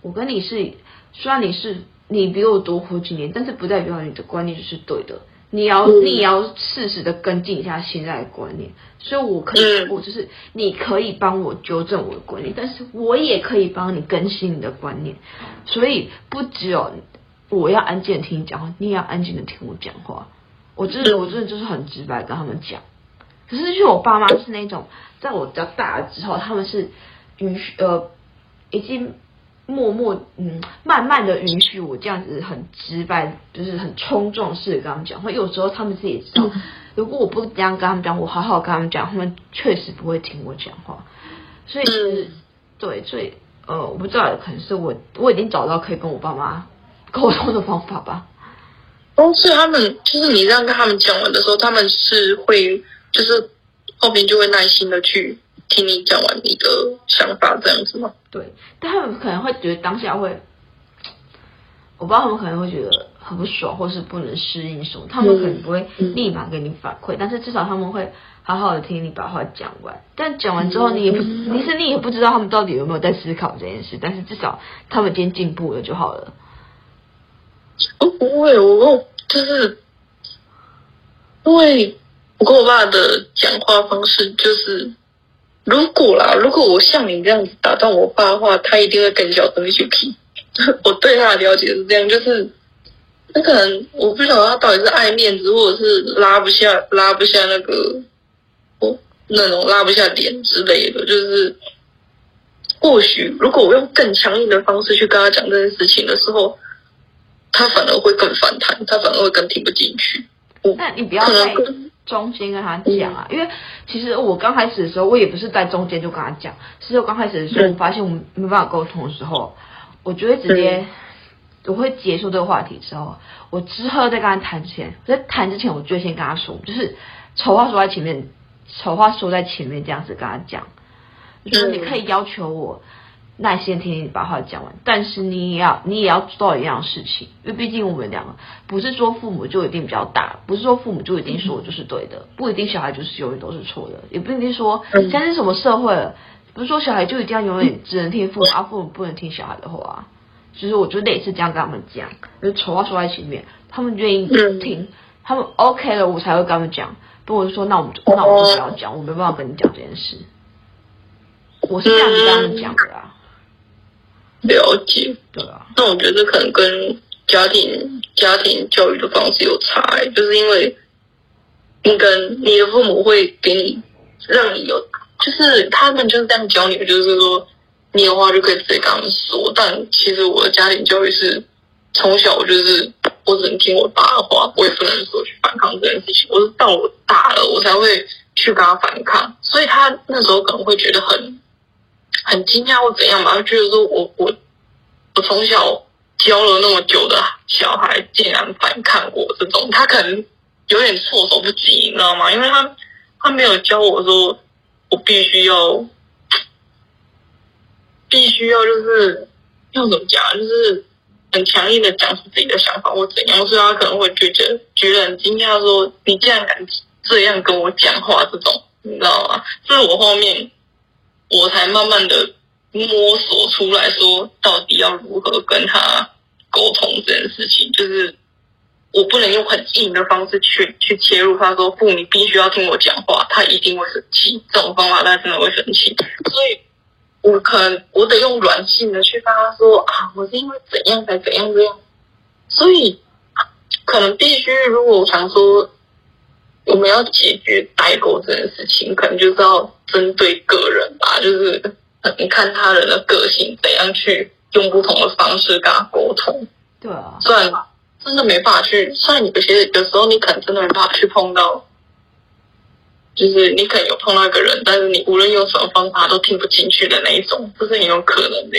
我跟你是，虽然你是。你比我多活几年，但是不代表你的观念就是对的。你要，你也要适时的跟进一下现在的观念。所以我可以，我就是你可以帮我纠正我的观念，但是我也可以帮你更新你的观念。所以不只有我要安静的听你讲话，你也要安静的听我讲话。我真的，我真的就是很直白跟他们讲。可是，就我爸妈是那种，在我比较大了之后，他们是允许呃，已经。默默嗯，慢慢的允许我这样子很直白，就是很冲撞式的跟他们讲话。有时候他们自己也知道，如果我不这样跟他们讲，我好好跟他们讲，他们确实不会听我讲话。所以是，对，所以呃，我不知道，可能是我我已经找到可以跟我爸妈沟通的方法吧。哦，所以他们就是你这样跟他们讲完的时候，他们是会就是后面就会耐心的去。听你讲完你的想法，这样子吗？对，但他们可能会觉得当下会，我不知道他们可能会觉得很不爽，或是不能适应什么，他们可能不会立马给你反馈，嗯嗯、但是至少他们会好好的听你把话讲完。但讲完之后，你也不，其实你也不知道他们到底有没有在思考这件事，但是至少他们今天进步了就好了。哦，不会，我就是因为我跟我爸的讲话方式就是。如果啦，如果我像你这样子打断我爸的话，他一定会更小声一些听。我对他的了解是这样，就是他可能我不晓得他到底是爱面子，或者是拉不下拉不下那个哦那种拉不下脸之类的。就是或许如果我用更强硬的方式去跟他讲这件事情的时候，他反而会更反弹，他反而会更听不进去。那你不要在。中间跟他讲啊，因为其实我刚开始的时候，我也不是在中间就跟他讲，是我刚开始的时候，我发现我们没办法沟通的时候，我就会直接，我会结束这个话题之后，我之后再跟他谈前，在谈之前，我就先跟他说，就是丑话说在前面，丑话说在前面这样子跟他讲，就是你可以要求我耐心听你把话讲完，但是你也要你也要做到一样事情，因为毕竟我们两个不是说父母就一定比较大，不是说父母就一定说我就是对的，不一定小孩就是永远都是错的，也不一定说现在是什么社会了，不是说小孩就一定要永远只能听父母，啊父母不能听小孩的话。其实我就类似这样跟他们讲，就丑话说在前面，他们愿意听，他们 OK 了，我才会跟他们讲。不，我就说那我们就那我就不要讲，我没办法跟你讲这件事。我是这样子跟他们讲的啊。了解，对啊。那我觉得可能跟家庭家庭教育的方式有差异，就是因为你跟你的父母会给你让你有，就是他们就是这样教你，就是说你有话就可以直接跟他们说。但其实我的家庭教育是从小我就是我只能听我爸的话，我也不能说去反抗这件事情。我是到我大了，我才会去跟他反抗。所以他那时候可能会觉得很。很惊讶或怎样吧，他觉得说我我我从小教了那么久的小孩，竟然反抗我这种，他可能有点措手不及，你知道吗？因为他他没有教我说我必须要必须要就是要怎么讲，就是很强硬的讲出自己的想法或怎样，所以他可能会觉得觉得很惊讶，说你竟然敢这样跟我讲话，这种你知道吗？所以我后面。我才慢慢的摸索出来说，到底要如何跟他沟通这件事情，就是我不能用很硬的方式去去切入。他说：“不，你必须要听我讲话。”他一定会生气。这种方法他真的会生气。所以，我可能我得用软性的去跟他说：“啊，我是因为怎样才怎样这样。”所以，可能必须，如果我想说。我们要解决代沟这件事情，可能就是要针对个人吧，就是你看他人的个性怎样去用不同的方式跟他沟通。对啊，虽然真的没办法去，虽然有些有时候你可能真的没办法去碰到，就是你可能有碰到一个人，但是你无论用什么方法都听不进去的那一种，这是很有可能的。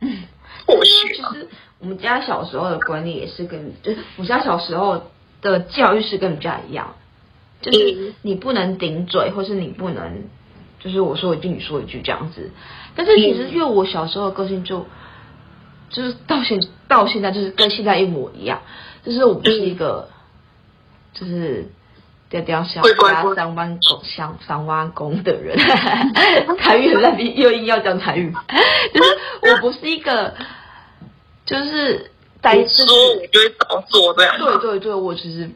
嗯，或许其实我们家小时候的观念也是跟，就是我家小时候的教育是跟你们家一样。就是你不能顶嘴，或是你不能，就是我说一句你说一句这样子。但是其实因为我小时候的个性就，就是到现到现在就是跟现在一模一样，就是我不是一个，就是嗲嗲小家三弯狗像三弯弓的人，台语很烂，又硬要讲台语，就是我不是一个，就是呆说我就会早做这样。对对对，我其实。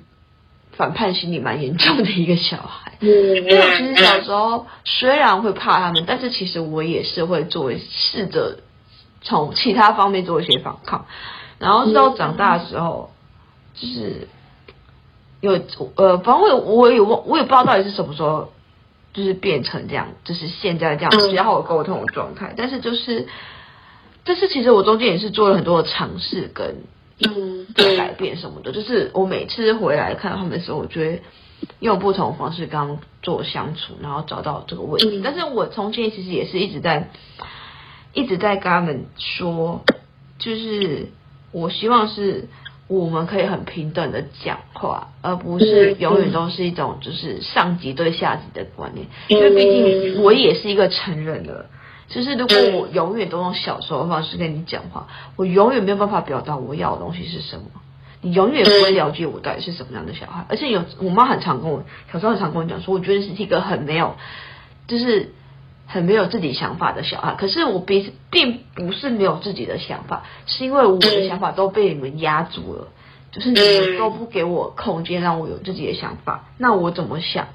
反叛心理蛮严重的一个小孩，因为其实小时候虽然会怕他们，但是其实我也是会做试着从其他方面做一些反抗，然后到长大的时候，就是有呃，反正我我也我我也不知道到底是什么时候，就是变成这样，就是现在这样比较好沟通的状态，但是就是，但是其实我中间也是做了很多的尝试跟。嗯，对，改变什么的，就是我每次回来看他们的时候，我就会用不同方式跟他们做相处，然后找到这个问题。但是我从前其实也是一直在一直在跟他们说，就是我希望是我们可以很平等的讲话，而不是永远都是一种就是上级对下级的观念。因为毕竟我也是一个成人了。其实，如果我永远都用小时候的方式跟你讲话，我永远没有办法表达我要的东西是什么。你永远不会了解我到底是什么样的小孩。而且有我妈很常跟我小时候很常跟我讲说，我觉得是一个很没有，就是很没有自己想法的小孩。可是我并并不是没有自己的想法，是因为我的想法都被你们压住了，就是你们都不给我空间让我有自己的想法，那我怎么想？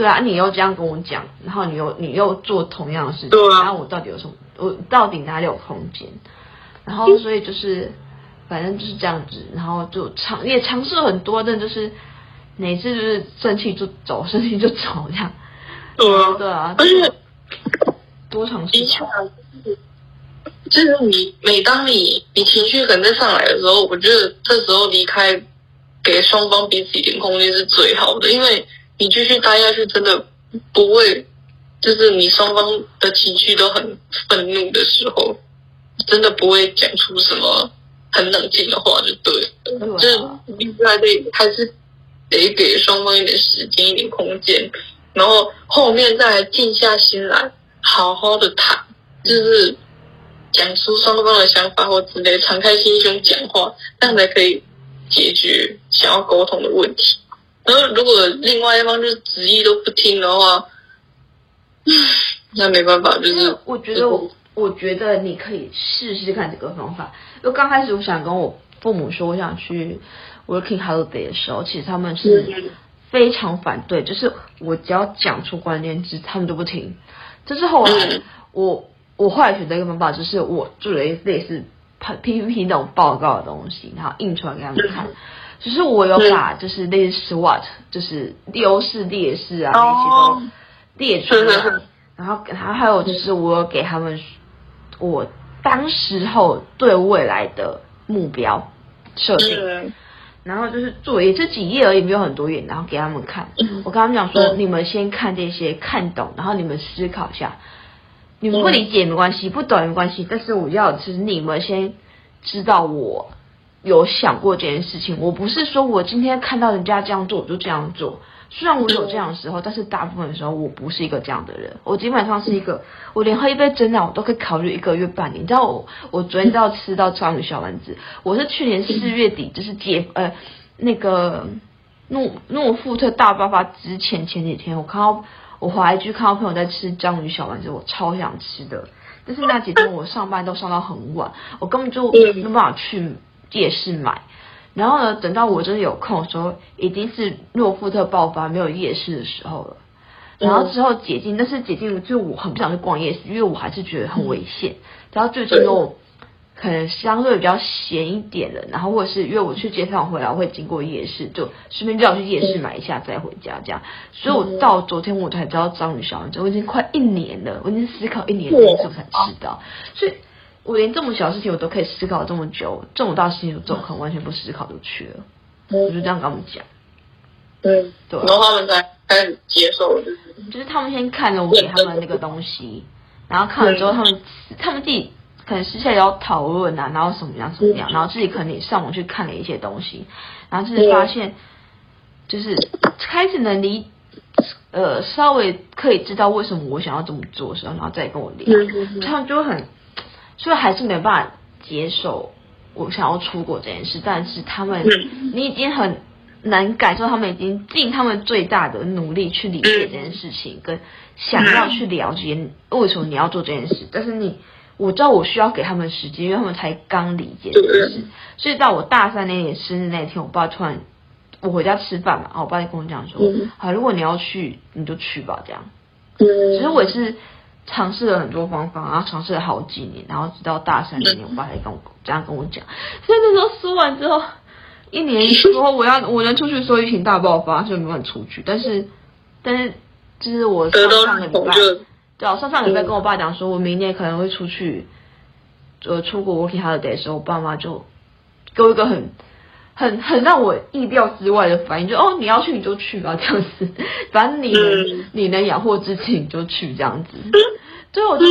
对啊，你又这样跟我讲，然后你又你又做同样的事情，然后我到底有什么？我到底哪里有空间？然后所以就是，反正就是这样子，然后就尝也尝试了很多，但就是每次就是生气就走，生气就走这样。对啊，对啊，而且多尝试。就是你每当你你情绪可能在上来的时候，我觉得这时候离开，给双方彼此一点空间是最好的，因为。你继续待下去，真的不会，就是你双方的情绪都很愤怒的时候，真的不会讲出什么很冷静的话，就对了。就是你还得还是得给双方一点时间、一点空间，然后后面再来静下心来，好好的谈。就是讲出双方的想法或之类，敞开心胸讲话，这样才可以解决想要沟通的问题。然后如果另外一方就是执意都不听的话，那没办法，就是我觉得我我觉得你可以试试看这个方法。因为刚开始我想跟我父母说我想去 working holiday 的时候，其实他们是非常反对，就是我只要讲出关键字，他们都不听。就是后来我我后来选择一个方法，就是我做了一类似 PPT 那种报告的东西，然后印出来给他们看。就是我有把就是类似 SWOT，就是优势劣势啊那些都列出来，然后然后还有就是我有给他们我当时候对未来的目标设定，然后就是做也这几页而已，没有很多页，然后给他们看。我跟他们讲说，你们先看这些，看懂，然后你们思考一下。你们不理解没关系，不懂没关系，但是我要的是你们先知道我有想过这件事情。我不是说我今天看到人家这样做我就这样做。虽然我有这样的时候，但是大部分的时候我不是一个这样的人。我基本上是一个，我连喝一杯真奶我都可以考虑一个月半年。你知道我，我昨天都要吃到章鱼小丸子。我是去年四月底，就是解呃那个诺诺富特大爆发之前前几天，我看到。我回来就看到朋友在吃章鱼小丸子，我超想吃的。但是那几天我上班都上到很晚，我根本就没有办法去夜市买。然后呢，等到我真的有空的时候，已经是诺富特爆发没有夜市的时候了。然后之后解禁，但是解禁就我很不想去逛夜市，因为我还是觉得很危险。然后最近又。可能相对比较闲一点的，然后或者是因为我去街上回来，我会经过夜市，就顺便就要去夜市买一下再回家这样。所以我到昨天我才知道章鱼小丸子，我已经快一年了，我已经思考一年了之后才知道。所以我连这么小的事情我都可以思考这么久，这么大事情我怎么可能完全不思考就去了？我就这样跟他们讲。对，对，然后他们才开始接受，就是他们先看了我给他们那个东西，然后看了之后他们他们自己。可能私下也要讨论啊，然后什么样什么样，然后自己可能也上网去看了一些东西，然后就是发现，就是开始能理，呃，稍微可以知道为什么我想要这么做的时候，然后再跟我聊，他们就很，所以还是没办法接受我想要出国这件事，但是他们，你已经很能感受他们已经尽他们最大的努力去理解这件事情，跟想要去了解为什么你要做这件事，但是你。我知道我需要给他们时间，因为他们才刚理解这件事，所以到我大三那年生日那天，我爸突然我回家吃饭嘛，然后我爸就跟我讲说，好，如果你要去，你就去吧，这样。其实我也是尝试了很多方法，然后尝试了好几年，然后直到大三那年，我爸才跟我这样跟我讲。所以那时候说完之后，一年之后我要我能出去的时候，疫情大爆发，所以没办法出去。但是，但是就是我上上个礼拜。对啊，上上礼拜跟我爸讲说，我明年可能会出去，呃，出国 working holiday 的时候，我爸妈就给我一个很、很、很让我意料之外的反应，就哦，你要去你就去吧，这样子，反正你能你能养活自己你就去这样子。所以我就，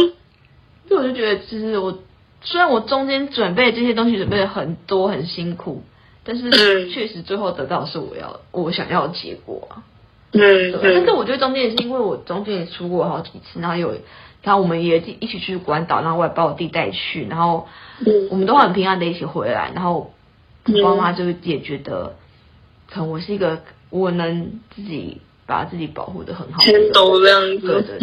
所以我就觉得，其实我虽然我中间准备这些东西准备了很多很辛苦，但是确实最后得到的是我要我想要的结果。啊。嗯，但是我觉得中间也是因为我中间也出过好几次，然后有，然后我们也一起去关岛，然后我也把我弟带去，然后我们都很平安的一起回来，然后我妈妈就也觉得，可能我是一个我能自己把自己保护的很好，全都这样子，对对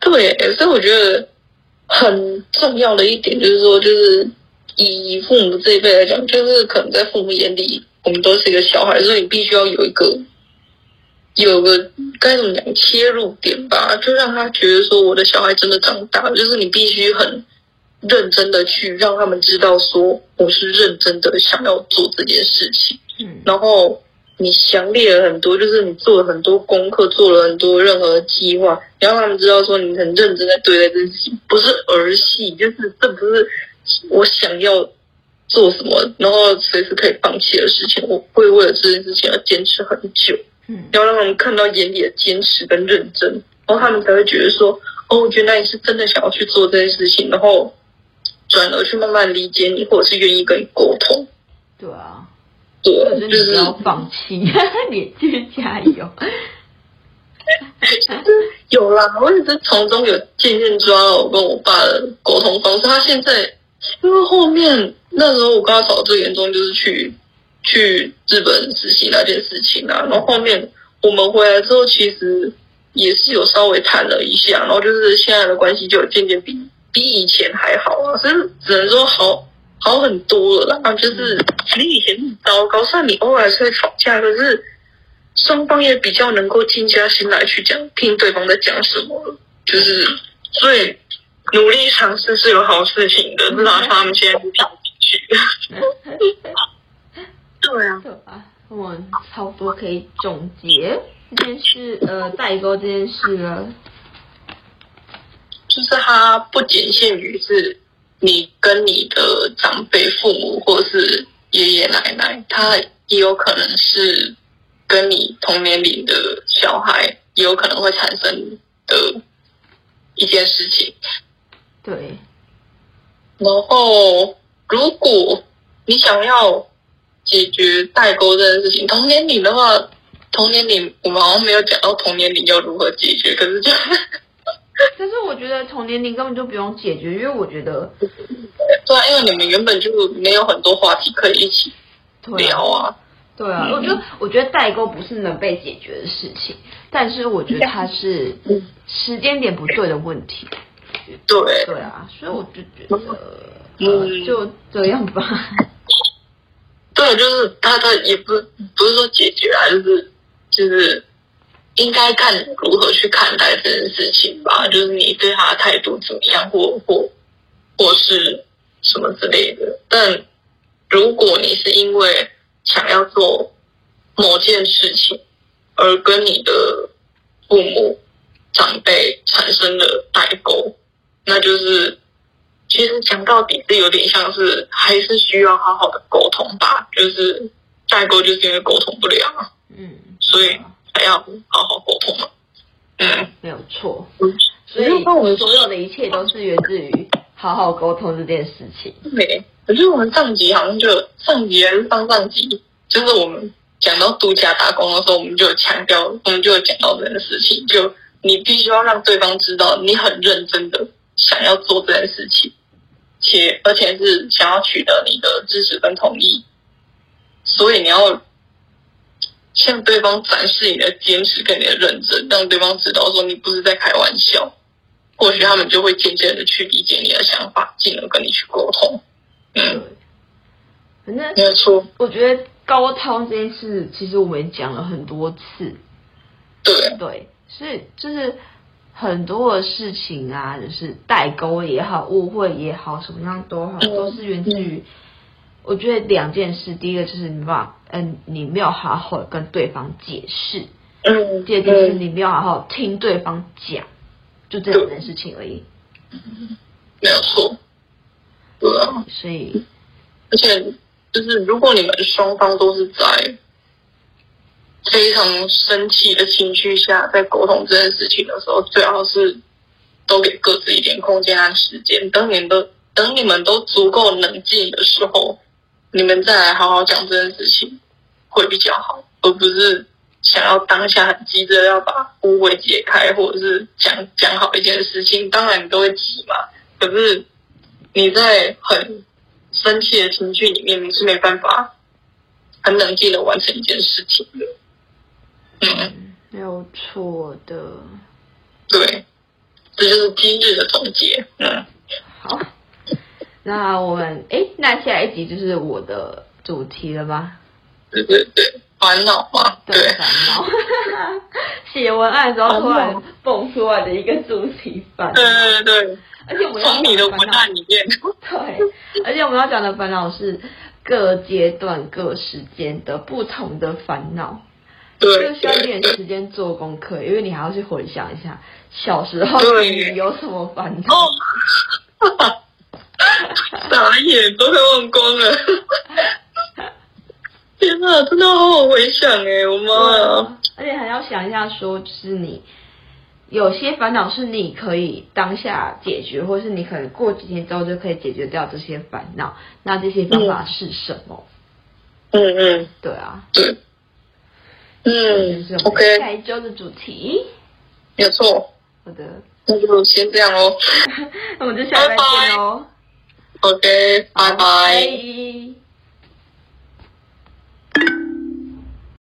对，对，所以我觉得很重要的一点就是说，就是以父母这一辈来讲，就是可能在父母眼里，我们都是一个小孩，所以你必须要有一个。有个该怎么讲切入点吧，就让他觉得说我的小孩真的长大了，就是你必须很认真的去让他们知道说我是认真的想要做这件事情。嗯，然后你详列了很多，就是你做了很多功课，做了很多任何的计划，你让他们知道说你很认真在对待这件事情，不是儿戏，就是这不是我想要做什么，然后随时可以放弃的事情，我会为了这件事情而坚持很久。嗯，要让他们看到眼里的坚持跟认真，然后他们才会觉得说，哦，原来你是真的想要去做这件事情，然后转而去慢慢理解你，或者是愿意跟你沟通。对啊，对，就是不要放弃，你继续加油。有啦，我也是从中有渐渐抓到我跟我爸的沟通方式。他现在因为后面那时候我跟他吵得最严重，就是去去日本实习那件事情啊。然后后面我们回来之后，其实也是有稍微谈了一下，然后就是现在的关系就有渐渐比比以前还好啊，所以只能说好好很多了啦。就是你以前糟糕，虽然你偶尔是会吵架，可是。双方也比较能够静下心来去讲，听对方在讲什么，就是所以努力尝试是有好事情的，至少他们现在不跳进去。对啊，对啊，我差不多可以总结这件事，呃，代沟这件事了。就是它不仅限于是你跟你的长辈、父母或是爷爷奶奶，他也有可能是。跟你同年龄的小孩也有可能会产生的一件事情，对。然后，如果你想要解决代沟这件事情，同年龄的话，同年龄我们好像没有讲到同年龄要如何解决，可是就，但是我觉得同年龄根本就不用解决，因为我觉得，对啊，因为你们原本就没有很多话题可以一起聊啊。对啊，我觉得我觉得代沟不是能被解决的事情，但是我觉得它是时间点不对的问题。对对啊，所以我就觉得，呃，就这样吧。对，就是他他也不不是说解决啊，就是就是应该看如何去看待这件事情吧，就是你对他的态度怎么样，或或或是什么之类的。但如果你是因为想要做某件事情，而跟你的父母长辈产生了代沟，那就是其实讲到底是有点像是还是需要好好的沟通吧。就是代沟就是因为沟通不了，嗯，所以才要好好沟通嘛。嗯，没有错。所以我们所有的一切都是源自于好好沟通这件事情。对。可是我们上集好像就上集还是上上集，就是我们讲到度假打工的时候，我们就有强调，我们就有讲到这件事情，就你必须要让对方知道你很认真的想要做这件事情，且而且是想要取得你的支持跟同意，所以你要向对方展示你的坚持跟你的认真，让对方知道说你不是在开玩笑，或许他们就会渐渐的去理解你的想法，进而跟你去沟通。嗯，反正没有错。我觉得沟通这件事，其实我们讲了很多次。对对，所以就是很多的事情啊，就是代沟也好，误会也好，什么样都好，都是源自于我觉得两件事。第一个就是你把嗯，你没有好好跟对方解释。嗯。第二件事，你没有好好听对方讲，就这两件事情而已。没有错。对啊，所以，而且就是，如果你们双方都是在非常生气的情绪下在沟通这件事情的时候，最好是都给各自一点空间和时间。等你们都等你们都足够冷静的时候，你们再来好好讲这件事情会比较好，而不是想要当下很急着要把误会解开，或者是讲讲好一件事情。当然你都会急嘛，可是。你在很生气的情绪里面，你是没办法很冷静的完成一件事情的。嗯，没有错的。对，这就是今日的总结。嗯，好。那我们哎，那下一集就是我的主题了吗？对对对，烦恼嘛。对，烦恼。写文案的时候突然蹦出来的一个主题，烦恼。对对对。而且我们要从你的文案里面，对，而且我们要讲的烦恼是各阶段、各时间的不同的烦恼，对，就需要一点时间做功课，因为你还要去回想一下小时候你有什么烦恼。哦，傻眼，都快忘光了。天哪，真的好好回想哎，我妈呀！而且还要想一下，说就是你。有些烦恼是你可以当下解决，或是你可能过几天之后就可以解决掉这些烦恼。那这些方法是什么？嗯嗯，对啊，对，嗯，，OK，下一周的主题。没有错。好的，那就先这样喽。那 我们就下次再见喽。OK，拜拜。